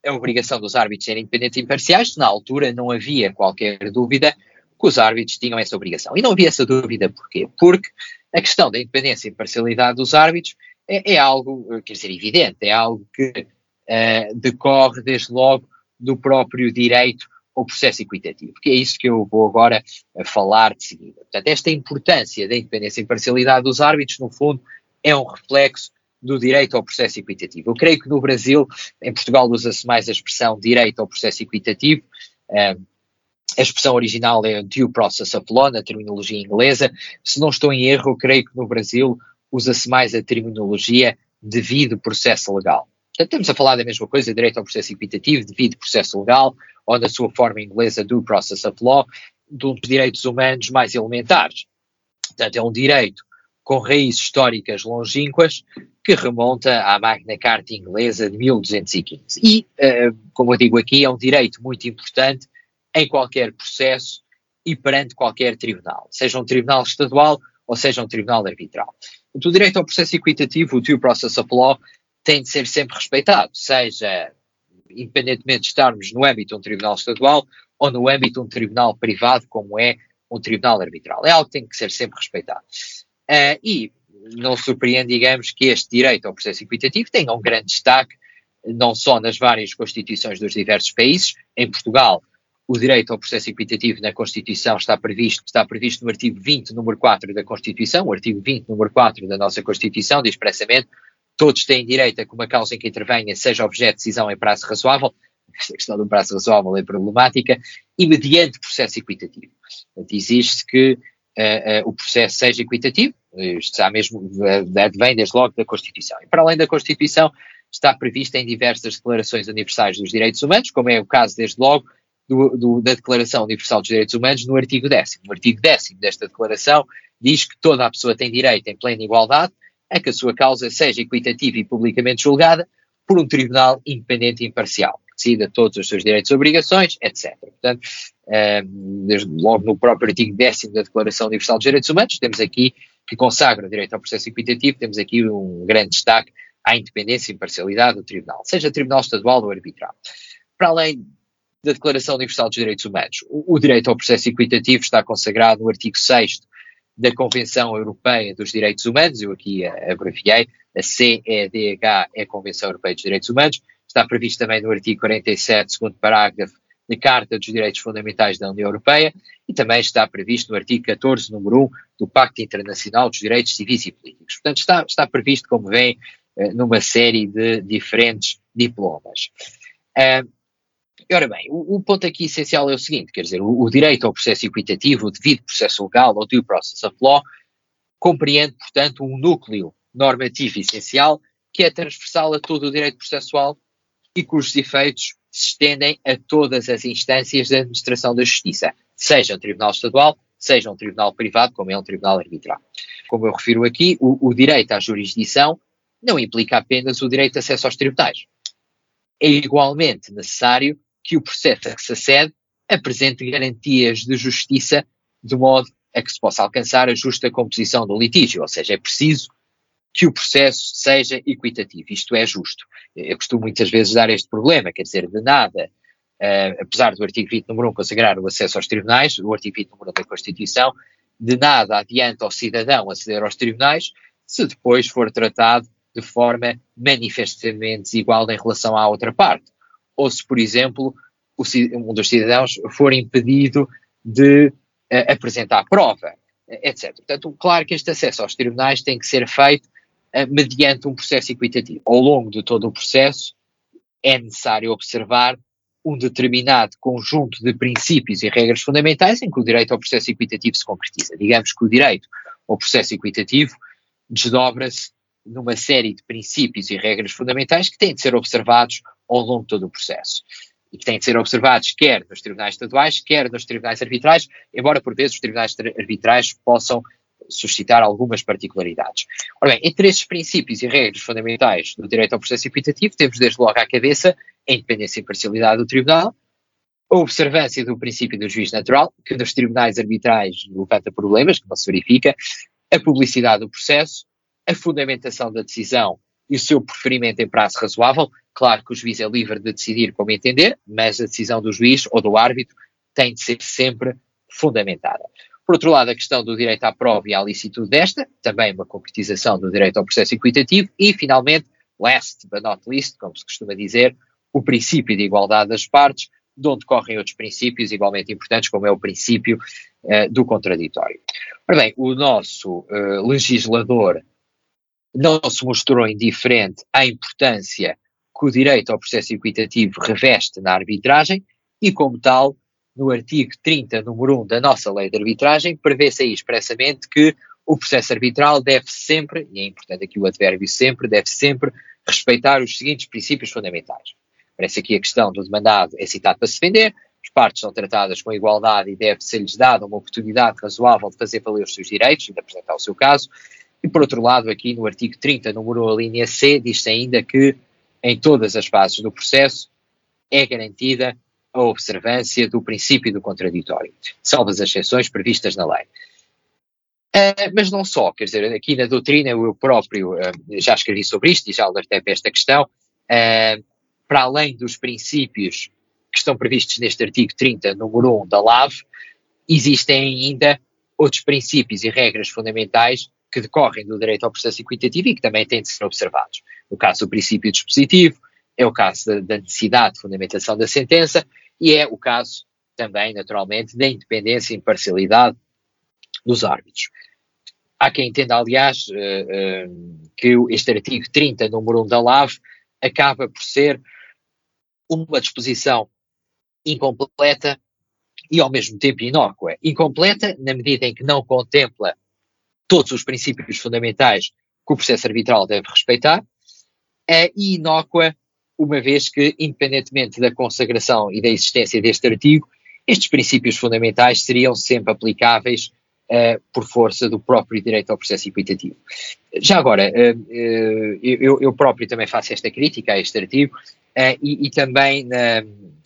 S2: a obrigação dos árbitros serem independentes e imparciais, na altura não havia qualquer dúvida que os árbitros tinham essa obrigação. E não havia essa dúvida porquê? Porque a questão da independência e imparcialidade dos árbitros é, é algo, eh, quer dizer, evidente, é algo que uh, decorre desde logo do próprio direito ao processo equitativo, que é isso que eu vou agora uh, falar de seguida. Portanto, esta importância da independência e imparcialidade dos árbitros, no fundo, é um reflexo do direito ao processo equitativo. Eu creio que no Brasil, em Portugal usa-se mais a expressão direito ao processo equitativo, uh, a expressão original é due process of law, na terminologia inglesa. Se não estou em erro, creio que no Brasil usa-se mais a terminologia devido processo legal. Portanto, estamos a falar da mesma coisa, direito ao processo equitativo, devido processo legal, ou na sua forma inglesa, due process of law, dos direitos humanos mais elementares. Portanto, é um direito com raízes históricas longínquas que remonta à Magna Carta inglesa de 1215. E, uh, como eu digo aqui, é um direito muito importante em qualquer processo e perante qualquer tribunal, seja um tribunal estadual ou seja um tribunal arbitral. O direito ao processo equitativo, o due process of law, tem de ser sempre respeitado, seja independentemente de estarmos no âmbito de um tribunal estadual ou no âmbito de um tribunal privado, como é um tribunal arbitral. É algo que tem que ser sempre respeitado. Uh, e não surpreende, digamos, que este direito ao processo equitativo tenha um grande destaque, não só nas várias constituições dos diversos países, em Portugal o direito ao processo equitativo na Constituição está previsto, está previsto no artigo 20, número 4 da Constituição. O artigo 20, número 4 da nossa Constituição diz expressamente todos têm direito a que uma causa em que intervenha seja objeto de decisão em prazo razoável. Esta questão do prazo razoável é problemática e mediante processo equitativo. Exige-se que uh, uh, o processo seja equitativo, isto já mesmo uh, advém desde logo da Constituição. E para além da Constituição, está previsto em diversas declarações universais dos direitos humanos, como é o caso desde logo do, do, da Declaração Universal dos Direitos Humanos no artigo 10. No artigo 10 desta declaração diz que toda a pessoa tem direito em plena igualdade a que a sua causa seja equitativa e publicamente julgada por um tribunal independente e imparcial, que decida todos os seus direitos e obrigações, etc. Portanto, uh, desde logo no próprio artigo 10 da Declaração Universal dos Direitos Humanos, temos aqui que consagra o direito ao processo equitativo, temos aqui um grande destaque à independência e imparcialidade do Tribunal, seja Tribunal Estadual ou arbitral. Para além da Declaração Universal dos Direitos Humanos, o, o direito ao processo equitativo está consagrado no artigo 6 da Convenção Europeia dos Direitos Humanos, eu aqui abreviei, a CEDH é a Convenção Europeia dos Direitos Humanos, está previsto também no artigo 47, segundo parágrafo, da Carta dos Direitos Fundamentais da União Europeia e também está previsto no artigo 14, número 1 do Pacto Internacional dos Direitos Civis e Políticos. Portanto, está, está previsto, como vem, eh, numa série de diferentes diplomas. Uh, ora bem, o, o, ponto aqui essencial é o seguinte, quer dizer, o, o, direito ao processo equitativo, o devido processo legal, ou due process of law, compreende, portanto, um núcleo normativo essencial que é transversal a todo o direito processual e cujos efeitos se estendem a todas as instâncias da administração da justiça, seja um tribunal estadual, seja um tribunal privado, como é um tribunal arbitral. Como eu refiro aqui, o, o direito à jurisdição não implica apenas o direito de acesso aos tribunais. É igualmente necessário que o processo a que se acede apresente garantias de justiça de modo a que se possa alcançar a justa composição do litígio, ou seja, é preciso que o processo seja equitativo, isto é justo. Eu costumo muitas vezes dar este problema, quer dizer, de nada, uh, apesar do artigo 20, número 1, consagrar o acesso aos tribunais, o artigo 20, número 1 da Constituição, de nada adianta ao cidadão aceder aos tribunais se depois for tratado de forma manifestamente desigual em relação à outra parte. Ou se, por exemplo, o, um dos cidadãos for impedido de uh, apresentar prova, etc. Portanto, claro que este acesso aos tribunais tem que ser feito uh, mediante um processo equitativo. Ao longo de todo o processo, é necessário observar um determinado conjunto de princípios e regras fundamentais em que o direito ao processo equitativo se concretiza. Digamos que o direito ao processo equitativo desdobra-se numa série de princípios e regras fundamentais que têm de ser observados ao longo de todo o processo. E que têm de ser observados quer nos tribunais estaduais, quer nos tribunais arbitrais, embora por vezes os tribunais arbitrais possam suscitar algumas particularidades. Ora bem, entre estes princípios e regras fundamentais do direito ao processo equitativo, temos desde logo à cabeça a independência e imparcialidade do tribunal, a observância do princípio do juiz natural, que nos tribunais arbitrais levanta problemas, que não se verifica, a publicidade do processo, a fundamentação da decisão e o seu preferimento em prazo razoável. Claro que o juiz é livre de decidir como entender, mas a decisão do juiz ou do árbitro tem de ser sempre fundamentada. Por outro lado, a questão do direito à prova e à licitude desta, também uma concretização do direito ao processo equitativo. E, finalmente, last but not least, como se costuma dizer, o princípio de igualdade das partes, de onde correm outros princípios igualmente importantes, como é o princípio uh, do contraditório. Ora bem, o nosso uh, legislador não se mostrou indiferente à importância que o direito ao processo equitativo reveste na arbitragem e, como tal, no artigo 30, número 1 da nossa lei de arbitragem, prevê-se aí expressamente que o processo arbitral deve sempre, e é importante aqui o advérbio sempre, deve sempre respeitar os seguintes princípios fundamentais. Parece aqui a questão do demandado é citado para se defender, as partes são tratadas com igualdade e deve ser-lhes dada uma oportunidade razoável de fazer valer os seus direitos e de apresentar o seu caso. E por outro lado, aqui no artigo 30, número 1, a linha C, diz-se ainda que em todas as fases do processo é garantida a observância do princípio do contraditório, salvo as exceções previstas na lei. Uh, mas não só, quer dizer, aqui na doutrina eu próprio uh, já escrevi sobre isto e já alertei para esta questão, uh, para além dos princípios que estão previstos neste artigo 30, número 1 da LAV, existem ainda outros princípios e regras fundamentais que decorrem do direito ao processo equitativo e que também têm de ser observados. No caso do princípio dispositivo, é o caso da, da necessidade de fundamentação da sentença e é o caso também, naturalmente, da independência e imparcialidade dos árbitros. Há quem entenda, aliás, uh, uh, que este artigo 30, número 1 da LAV, acaba por ser uma disposição incompleta e ao mesmo tempo inócua. Incompleta na medida em que não contempla todos os princípios fundamentais que o processo arbitral deve respeitar, é inócua, uma vez que, independentemente da consagração e da existência deste artigo, estes princípios fundamentais seriam sempre aplicáveis uh, por força do próprio direito ao processo equitativo. Já agora, uh, uh, eu, eu, próprio também faço esta crítica a este artigo, uh, e, e, também na,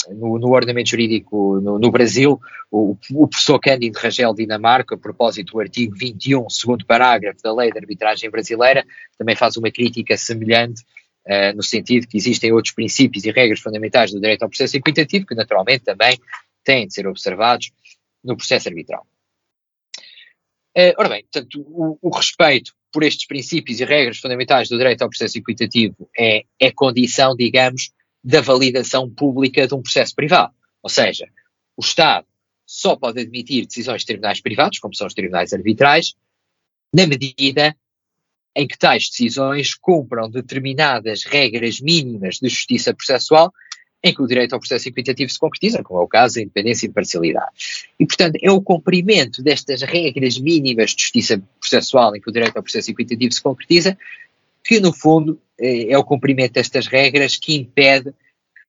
S2: no, no, ordenamento jurídico no, no Brasil, o, o, professor Cândido Rangel Dinamarca, a propósito do artigo 21, segundo parágrafo da lei de arbitragem brasileira, também faz uma crítica semelhante uh, no sentido que existem outros princípios e regras fundamentais do direito ao processo equitativo que naturalmente também têm de ser observados no processo arbitral. Uh, ora bem, portanto, o, o, respeito por estes princípios e regras fundamentais do direito ao processo equitativo é, é condição, digamos, da validação pública de um processo privado. Ou seja, o Estado só pode admitir decisões de tribunais privados, como são os tribunais arbitrais, na medida em que tais decisões cumpram determinadas regras mínimas de justiça processual em que o direito ao processo equitativo se concretiza, como é o caso da independência e imparcialidade. E, portanto, é o cumprimento destas regras mínimas de justiça processual em que o direito ao processo equitativo se concretiza, que, no fundo, é, é o cumprimento destas regras que impede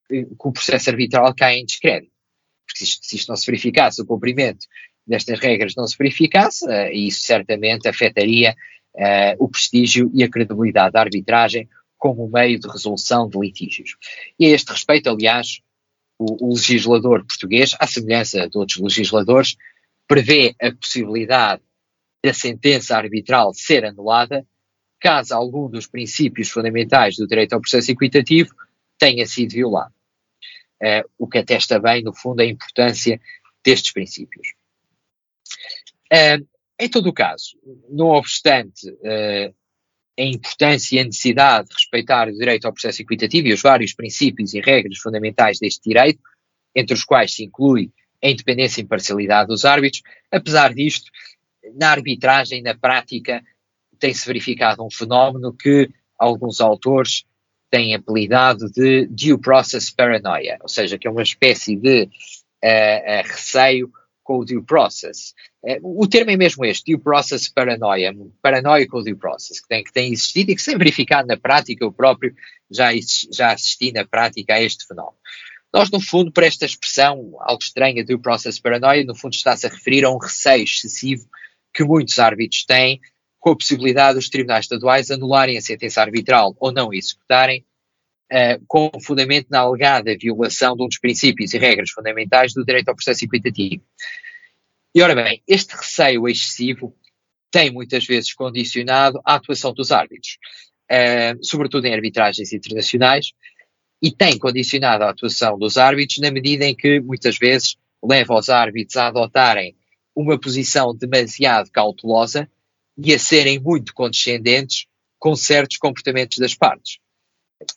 S2: que o processo arbitral caia em descrédito. Porque se isto, não se verificasse, o cumprimento destas regras não se verificasse, uh, isso certamente afetaria uh, o prestígio e a credibilidade da arbitragem como meio de resolução de litígios. E a este respeito, aliás, o, o legislador português, à semelhança de outros legisladores, prevê a possibilidade da sentença arbitral ser anulada caso algum dos princípios fundamentais do direito ao processo equitativo tenha sido violado. Uh, o que atesta bem, no fundo, a importância destes princípios. Uh, em todo o caso, não obstante uh, a importância e a necessidade de respeitar o direito ao processo equitativo e os vários princípios e regras fundamentais deste direito, entre os quais se inclui a independência e imparcialidade dos árbitros, apesar disto, na arbitragem, na prática, tem-se verificado um fenómeno que alguns autores têm apelidado de due process paranoia, ou seja, que é uma espécie de uh, uh, receio com o due process. É, o termo é mesmo este, due process paranoia, paranoia com o due process, que tem, que tem existido e que se tem verificado na prática, eu próprio já, já assisti na prática a este fenómeno. Nós, no fundo, por esta expressão algo estranha, due process paranoia, no fundo está-se a referir a um receio excessivo que muitos árbitros têm com a possibilidade dos tribunais estaduais anularem a sentença arbitral ou não executarem, uh, com fundamento na alegada violação de um dos princípios e regras fundamentais do direito ao processo equitativo. E ora bem, este receio excessivo tem muitas vezes condicionado a atuação dos árbitros, uh, sobretudo em arbitragens internacionais, e tem condicionado a atuação dos árbitros na medida em que muitas vezes leva os árbitros a adotarem uma posição demasiado cautelosa e a serem muito condescendentes com certos comportamentos das partes.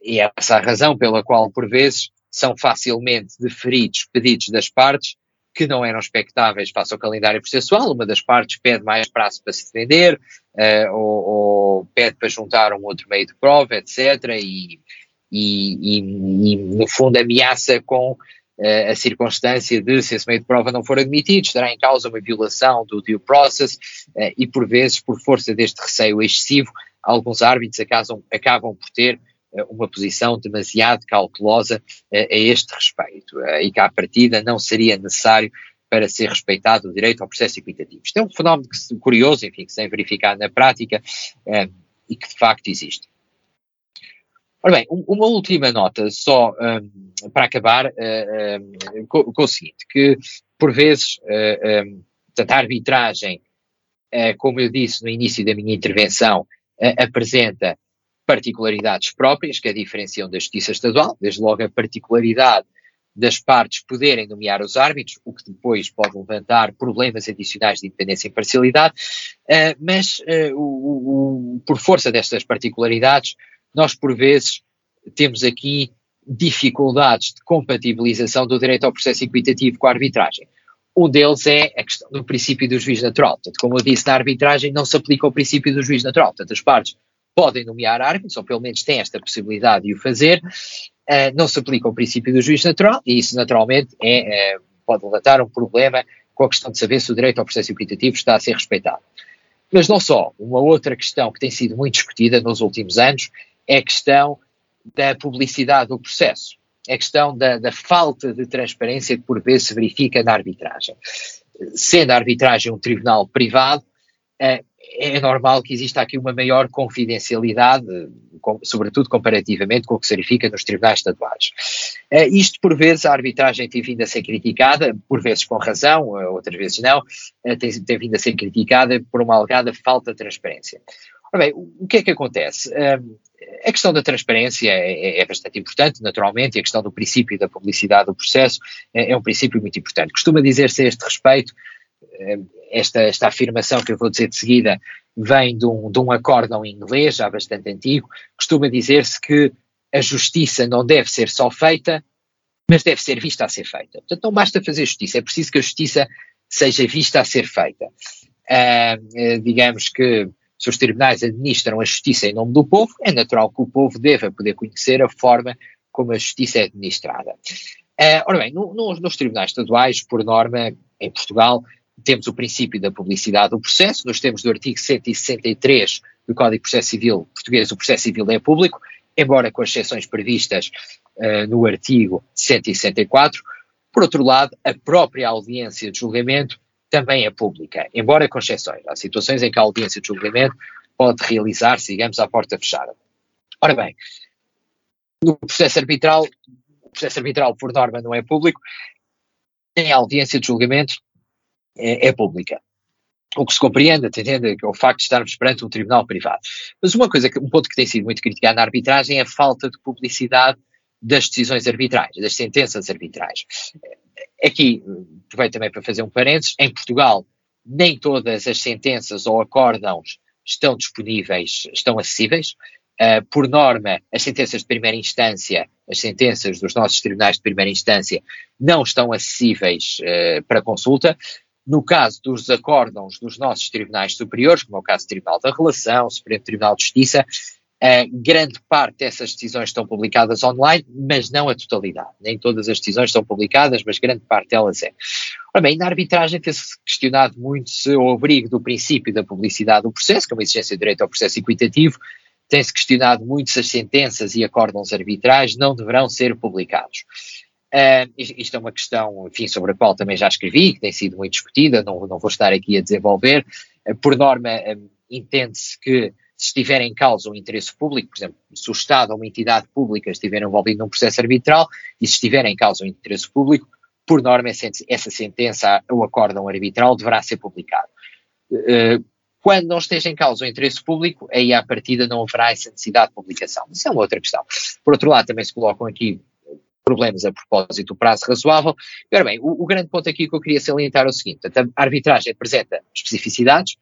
S2: E é essa a razão pela qual, por vezes, são facilmente deferidos pedidos das partes que não eram expectáveis face ao calendário processual. Uma das partes pede mais prazo para se defender, uh, ou, ou, pede para juntar um outro meio de prova, etc. E, e, e, e no fundo, ameaça com a circunstância de, se esse meio de prova não for admitido, estará em causa uma violação do due process, uh, e por vezes, por força deste receio excessivo, alguns árbitros acabam, acabam por ter eh, uma posição demasiado cautelosa eh, a este respeito eh, e que à partida não seria necessário para ser respeitado o direito ao processo equitativo. Isto é um fenómeno curioso, enfim, que se tem verificado na prática e que de facto existe. Ora bem, uma última nota só um, para acabar um, com, com, o seguinte, que por vezes um, a arbitragem, uh, como eu disse no início da minha intervenção, uh, apresenta particularidades próprias que a diferenciam da justiça estadual, desde logo a particularidade das partes poderem nomear os árbitros, o que depois pode levantar problemas adicionais de independência e imparcialidade, uh, mas uh, o, o, por força destas particularidades, nós por vezes temos aqui dificuldades de compatibilização do direito ao processo equitativo com a arbitragem. Um deles é a questão do princípio do juiz natural. Portanto, como eu disse, na arbitragem não se aplica o princípio do juiz natural. Portanto, as partes podem nomear árbitros, ou pelo menos têm esta possibilidade de o fazer, uh, não se aplica o princípio do juiz natural, e isso naturalmente é, uh, pode levantar um problema com a questão de saber se o direito ao processo equitativo está a ser respeitado. Mas não só, uma outra questão que tem sido muito discutida nos últimos anos é a questão da publicidade do processo, é a questão da, da falta de transparência que por vezes se verifica na arbitragem. Sendo a arbitragem um tribunal privado, uh, é normal que exista aqui uma maior confidencialidade, sobretudo comparativamente com o que se verifica nos tribunais estaduais. Uh, isto, por vezes, a arbitragem tem vindo a ser criticada, por vezes com razão, uh, outras vezes não, tem, tem, vindo a ser criticada por uma alegada falta de transparência. Ora bem, o, o que é que acontece? A questão da transparência é, é, é, bastante importante, naturalmente, e a questão do princípio da publicidade do processo é, é um princípio muito importante. Costuma dizer-se a este respeito, esta, esta afirmação que eu vou dizer de seguida, vem de um, de um acórdão inglês, já bastante antigo, costuma dizer-se que a justiça não deve ser só feita, mas deve ser vista a ser feita. Portanto, não basta fazer justiça, é preciso que a justiça seja vista a ser feita. Uh, digamos que se os tribunais administram a justiça em nome do povo, é natural que o povo deva poder conhecer a forma como a justiça é administrada. Uh, ora bem, no, no, nos tribunais estaduais, por norma, em Portugal, temos o princípio da publicidade do processo, nos termos do artigo 163 do Código de Processo Civil português, o processo civil é público, embora com as exceções previstas uh, no artigo 164. Por outro lado, a própria audiência de julgamento também é pública, embora com exceções. Há situações em que a audiência de julgamento pode realizar-se, digamos, à porta fechada. Ora bem, no processo arbitral, o processo arbitral, por norma, não é público, nem a audiência de julgamento é, é pública. O que se compreende, atendendo é o facto de estarmos perante um tribunal privado. Mas uma coisa, um ponto que tem sido muito criticado na arbitragem é a falta de publicidade das decisões arbitrais, das sentenças arbitrais. Aqui, aproveito também para fazer um parênteses, em Portugal, nem todas as sentenças ou acórdãos estão disponíveis, estão acessíveis. Uh, por norma, as sentenças de primeira instância, as sentenças dos nossos tribunais de primeira instância, não estão acessíveis uh, para consulta. No caso dos acórdãos dos nossos tribunais superiores, como é o caso do Tribunal da Relação, Supremo Tribunal de Justiça, Uh, grande parte dessas decisões estão publicadas online, mas não a totalidade. Nem todas as decisões estão publicadas, mas grande parte delas é. Ora bem, na arbitragem tem-se questionado muito se o abrigo do princípio da publicidade do processo, que é uma exigência de direito ao processo equitativo, tem-se questionado muito se as sentenças e acórdãos arbitrais não deverão ser publicados. Uh, isto é uma questão, enfim, sobre a qual também já escrevi, que tem sido muito discutida, não, não vou estar aqui a desenvolver. Uh, por norma, entende-se que estiver em causa um interesse público, por exemplo, se o Estado ou uma entidade pública estiver envolvido num processo arbitral e se estiver em causa um interesse público, por norma, essa sentença ou acórdão arbitral deverá ser publicado. Quando não esteja em causa o interesse público, aí à partida não haverá essa necessidade de publicação. Isso é uma outra questão. Por outro lado, também se colocam aqui problemas a propósito do prazo razoável. Ora bem, o, o, grande ponto aqui que eu queria salientar é o seguinte: a arbitragem apresenta especificidades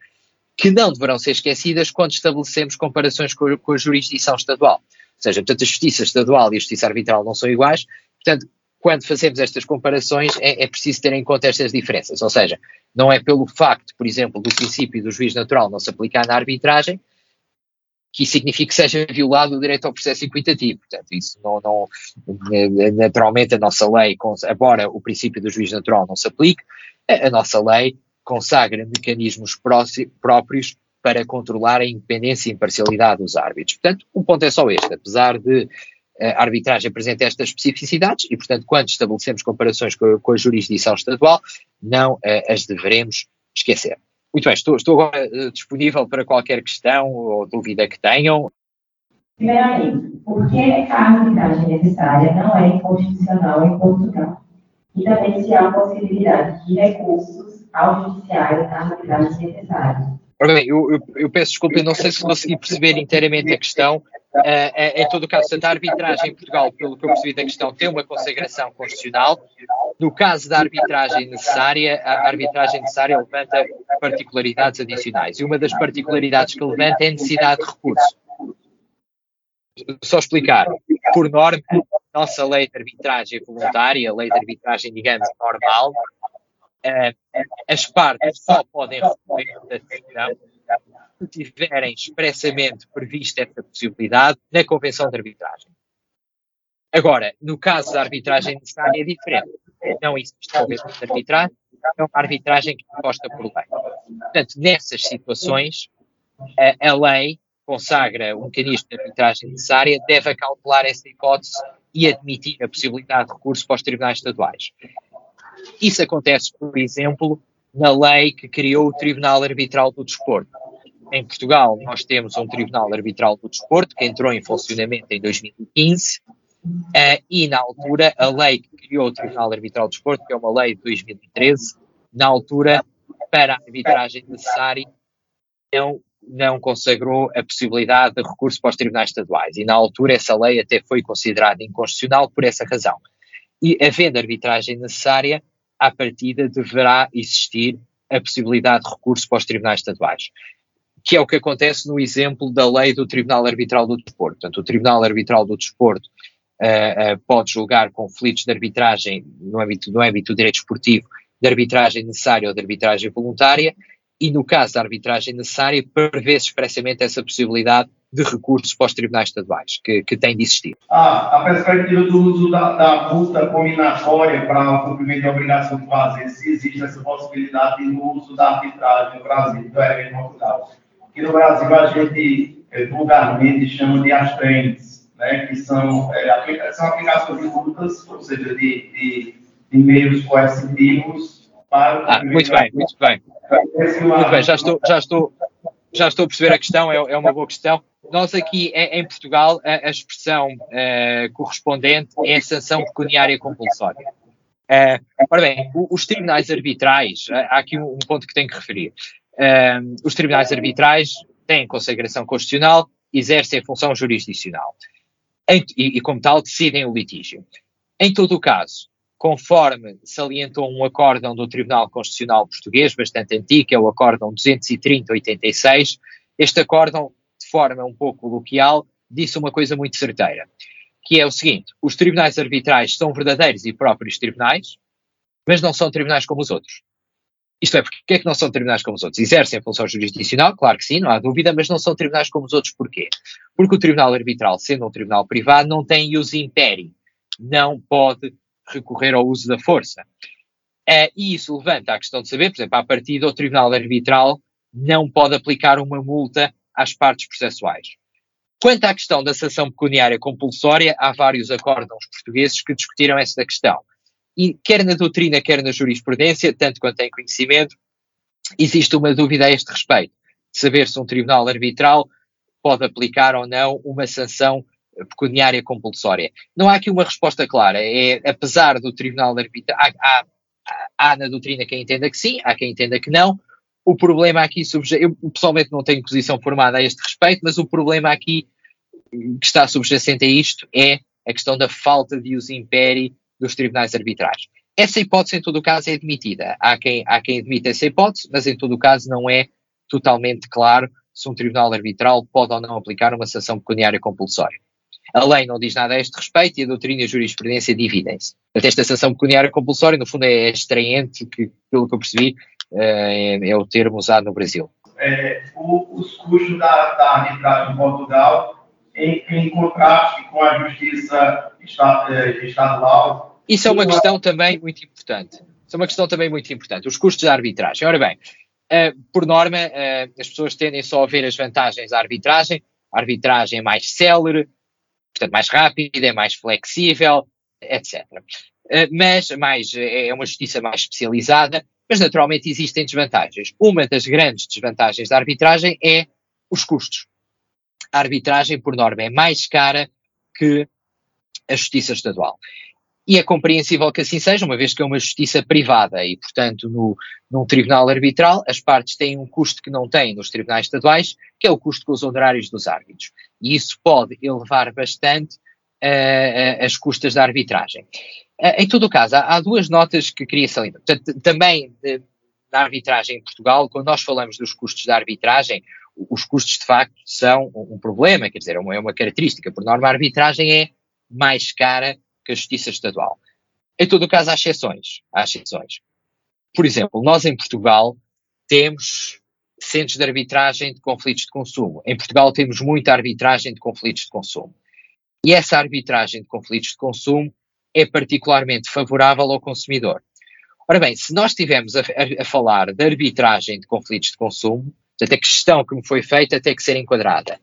S2: que não deverão ser esquecidas quando estabelecemos comparações com, com a jurisdição estadual. Ou seja, portanto, a justiça estadual e a justiça arbitral não são iguais, portanto, quando fazemos estas comparações é, é, preciso ter em conta estas diferenças. Ou seja, não é pelo facto, por exemplo, do princípio do juiz natural não se aplicar na arbitragem que isso significa que seja violado o direito ao processo equitativo. Portanto, isso não, não naturalmente a nossa lei, embora o princípio do juiz natural não se aplique, a nossa lei consagra mecanismos próprios para controlar a independência e imparcialidade dos árbitros. Portanto, o ponto é só este, apesar de a arbitragem apresenta estas especificidades e, portanto, quando estabelecemos comparações com, com a jurisdição estadual, não uh, as deveremos esquecer. Muito bem, estou, estou agora uh, disponível para qualquer questão ou dúvida que tenham.
S3: Primeiramente, por que a arbitragem necessária não é inconstitucional em Portugal? E também se há possibilidade de recursos ao judiciário na arbitragem necessária.
S2: Ora bem, eu, eu, eu, peço desculpa, eu não sei se consegui perceber inteiramente a questão. Uh, uh, em todo o caso, a arbitragem em Portugal, pelo que eu percebi da questão, tem uma consagração constitucional. No caso da arbitragem necessária, a arbitragem necessária levanta particularidades adicionais. E uma das particularidades que levanta é a necessidade de recurso. Só explicar. Por norma, nossa lei de arbitragem voluntária, a lei de arbitragem, digamos, normal, as partes só podem recorrer da decisão se tiverem expressamente prevista essa possibilidade na Convenção de Arbitragem. Agora, no caso da arbitragem necessária é diferente. Não existe convenção de arbitragem, é uma arbitragem que é posta por lei. Portanto, nessas situações, a, a lei consagra o mecanismo de arbitragem necessária, deve acautelar essa hipótese e admitir a possibilidade de recurso para os tribunais estaduais. Isso acontece, por exemplo, na lei que criou o Tribunal Arbitral do Desporto. em Portugal, nós temos um Tribunal Arbitral do Desporto que entrou em funcionamento em 2015 uh, e, na altura, a lei que criou o Tribunal Arbitral do Desporto, que é uma lei de 2013, na altura, para a arbitragem necessária, não, não consagrou a possibilidade de recurso para os tribunais estaduais. E, na altura, essa lei até foi considerada inconstitucional por essa razão. E, havendo arbitragem necessária, à partida deverá existir a possibilidade de recurso para os tribunais estaduais que é o que acontece no exemplo da lei do Tribunal Arbitral do Desporto. Portanto, o Tribunal Arbitral do Desporto uh, uh, pode julgar conflitos de arbitragem no âmbito, no âmbito do direito esportivo, de arbitragem necessária ou de arbitragem voluntária, e no caso da arbitragem necessária, prevê-se expressamente essa possibilidade de recurso para os tribunais estaduais, que, que tem de existir.
S4: Ah, a perspectiva do uso da, da multa combinatória para o cumprimento da obrigação de fazer, se existe essa possibilidade no uso da arbitragem no Brasil, do é em Portugal. Aqui no Brasil a gente é, vulgarmente chama de astentes, né, que são, é, são aplicações de multas, ou seja, de, de, de meios coercitivos
S2: ah, muito bem, muito bem. Muito bem, já estou, já estou, já estou a perceber a questão, é, é uma boa questão. Nós aqui em Portugal, a, a expressão uh, correspondente é sanção pecuniária compulsória. Uh, ora bem, os tribunais arbitrais, há aqui um, ponto que tenho que referir um, os tribunais arbitrais têm consagração constitucional, exercem função jurisdicional e, e, como tal, decidem o litígio. Em todo o caso, conforme salientou um acórdão do Tribunal Constitucional Português, bastante antigo, é o acórdão 230-86, este acórdão, de forma um pouco coloquial, disse uma coisa muito certeira, que é o seguinte, os tribunais arbitrais são verdadeiros e próprios tribunais, mas não são tribunais como os outros. Isto é, porque é que não são tribunais como os outros? Exercem função jurisdicional, claro que sim, não há dúvida, mas não são tribunais como os outros. Porquê? Porque o tribunal arbitral, sendo um tribunal privado, não tem ius imperi, não pode recorrer ao uso da força. É, e isso levanta a questão de saber, por exemplo, a partir do tribunal arbitral não pode aplicar uma multa às partes processuais. Quanto à questão da sanção pecuniária compulsória, há vários acórdãos portugueses que discutiram essa questão. E quer na doutrina, quer na jurisprudência, tanto quanto em conhecimento, existe uma dúvida a este respeito, de saber se um tribunal arbitral pode aplicar ou não uma sanção pecuniária compulsória. Não há aqui uma resposta clara. É, apesar do tribunal arbitral, há, há, há, na doutrina quem entenda que sim, há quem entenda que não. O problema aqui, eu pessoalmente não tenho posição formada a este respeito, mas o problema aqui que está subjacente a isto é a questão da falta de uso império dos tribunais arbitrais. Essa hipótese, em todo o caso, é admitida. Há quem, há quem admita essa hipótese, mas em todo o caso não é totalmente claro se um tribunal arbitral pode ou não aplicar uma sanção pecuniária compulsória. A lei não diz nada a este respeito e a doutrina e a jurisprudência dividem-se. Esta sanção pecuniária compulsória, no fundo, é extraente, que, pelo que eu percebi, é, é o termo usado no Brasil.
S4: É, o, os custos da, da arbitragem em Portugal, em, em contraste com a justiça eh, estadual,
S2: isso é uma questão também muito importante. Isso é uma questão também muito importante. Os custos da arbitragem. Ora bem, uh, por norma, uh, as pessoas tendem só a ver as vantagens da arbitragem. A arbitragem é mais célere, portanto, mais rápida, é mais flexível, etc. Eh, mas mais, é uma justiça mais especializada, mas naturalmente existem desvantagens. Uma das grandes desvantagens da arbitragem é os custos. A arbitragem, por norma, é mais cara que a justiça estadual. E é compreensível que assim seja, uma vez que é uma justiça privada e, portanto, no, num tribunal arbitral, as partes têm um custo que não têm nos tribunais estaduais, que é o custo com os honorários dos árbitros. E isso pode elevar bastante uh, as custas da arbitragem. Uh, em todo o caso, há, há, duas notas que queria salientar. Portanto, também de, na arbitragem em Portugal, quando nós falamos dos custos da arbitragem, os custos de facto são um problema, quer dizer, é uma, é uma característica. Por norma, a arbitragem é mais cara que a Justiça Estadual. Em todo o caso, há exceções. Há exceções. Por exemplo, nós em Portugal temos centros de arbitragem de conflitos de consumo. Em Portugal temos muita arbitragem de conflitos de consumo. E essa arbitragem de conflitos de consumo é particularmente favorável ao consumidor. Ora bem, se nós estivermos a, a, a, falar de arbitragem de conflitos de consumo, portanto, a questão que me foi feita tem que ser enquadrada.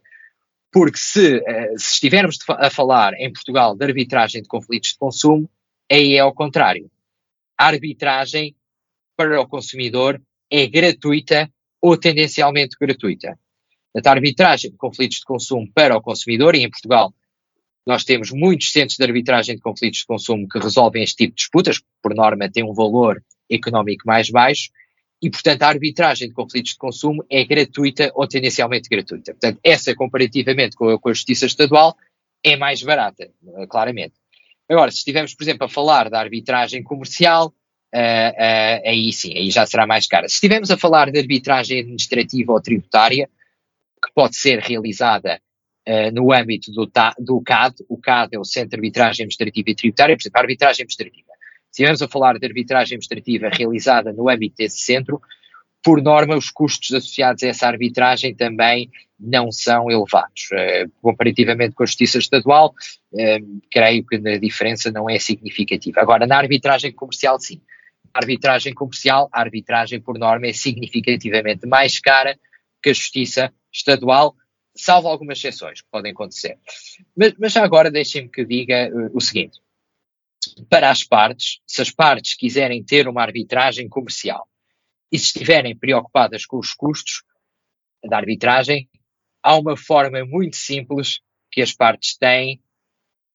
S2: Porque se, eh, se estivermos a falar em Portugal de arbitragem de conflitos de consumo, aí é ao contrário. A arbitragem para o consumidor é gratuita ou tendencialmente gratuita. Portanto, a arbitragem de conflitos de consumo para o consumidor, e em Portugal nós temos muitos centros de arbitragem de conflitos de consumo que resolvem este tipo de disputas, que por norma têm um valor económico mais baixo, e, portanto, a arbitragem de conflitos de consumo é gratuita ou tendencialmente gratuita. Portanto, essa, comparativamente com a, com a Justiça Estadual, é mais barata, eh, claramente. Agora, se estivermos, por exemplo, a falar da arbitragem comercial, uh, uh, aí sim, aí já será mais cara. Se estivermos a falar de arbitragem administrativa ou tributária, que pode ser realizada uh, no âmbito do, do, CAD, o CAD é o Centro de Arbitragem Administrativa e Tributária, por exemplo, a arbitragem administrativa. Estivermos a falar de arbitragem administrativa realizada no âmbito desse centro, por norma, os custos associados a essa arbitragem também não são elevados. Uh, comparativamente com a Justiça Estadual, uh, creio que a diferença não é significativa. Agora, na arbitragem comercial, sim. Arbitragem comercial, a arbitragem, por norma, é significativamente mais cara que a Justiça Estadual, salvo algumas exceções que podem acontecer. Mas, mas já agora deixem-me que diga uh, o seguinte. Para as partes, se as partes quiserem ter uma arbitragem comercial e se estiverem preocupadas com os custos da arbitragem, há uma forma muito simples que as partes têm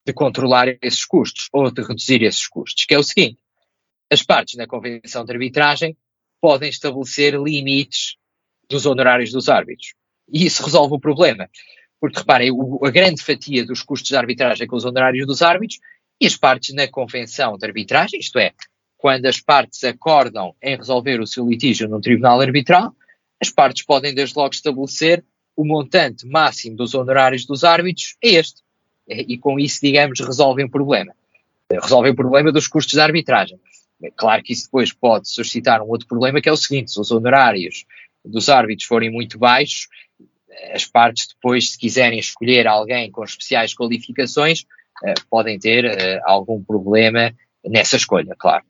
S2: de controlar esses custos ou de reduzir esses custos, que é o seguinte: as partes na convenção de arbitragem podem estabelecer limites dos honorários dos árbitros. E isso resolve o problema. Porque reparem, o, a grande fatia dos custos de arbitragem com os honorários dos árbitros e as partes na convenção de arbitragem, isto é, quando as partes acordam em resolver o seu litígio num tribunal arbitral, as partes podem desde logo estabelecer o montante máximo dos honorários dos árbitros é este. E com isso, digamos, resolvem o problema. Resolvem o problema dos custos de arbitragem. Claro que isso depois pode suscitar um outro problema, que é o seguinte: se os honorários dos árbitros forem muito baixos, as partes depois, se quiserem escolher alguém com especiais qualificações, podem ter eh, algum problema nessa escolha, claro.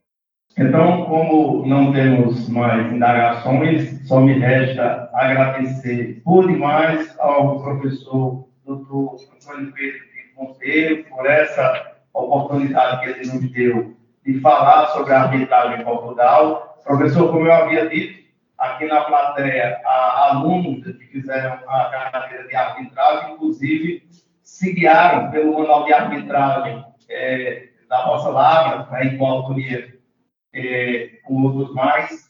S4: Então, como não temos mais indagações, só me resta agradecer por demais ao professor doutor Antônio Pedro de Monteiro por essa oportunidade que ele nos deu de falar sobre a arbitragem em Portugal. Professor, como eu havia dito, aqui na plateia há alunos que fizeram a carreira de arbitragem, inclusive se guiaram pelo manual de arbitragem é, da nossa Lavra, né, com autoria é, com outros mais,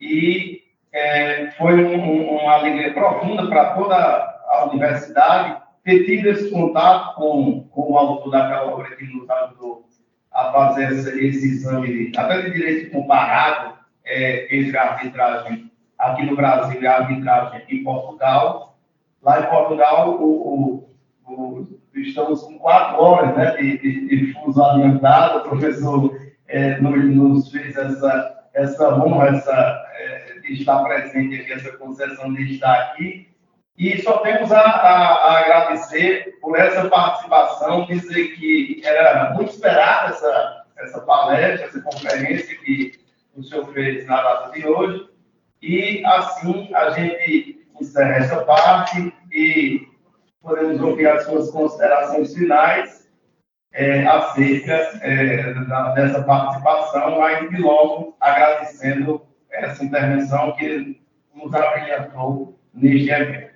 S4: e é, foi um, uma alegria profunda para toda a universidade ter tido esse contato com, com o autor daquela obra que nos ajudou a fazer esse, esse exame, até de direito comparado é, entre a arbitragem aqui no Brasil e a arbitragem em Portugal. Lá em Portugal, o, o, estamos com quatro horas né, de, de, de fuso adiantado, o professor é, nos, fez essa, essa honra essa, é, de estar presente aqui, essa concessão de estar aqui. E só temos a, a, a, agradecer por essa participação, dizer que era muito esperada essa, essa palestra, essa conferência que o senhor fez na data de hoje. E assim a gente encerra essa parte e podemos as suas considerações finais é, acerca é, da, dessa participação, ainda que logo agradecendo essa intervenção que nos abrilhantou neste evento.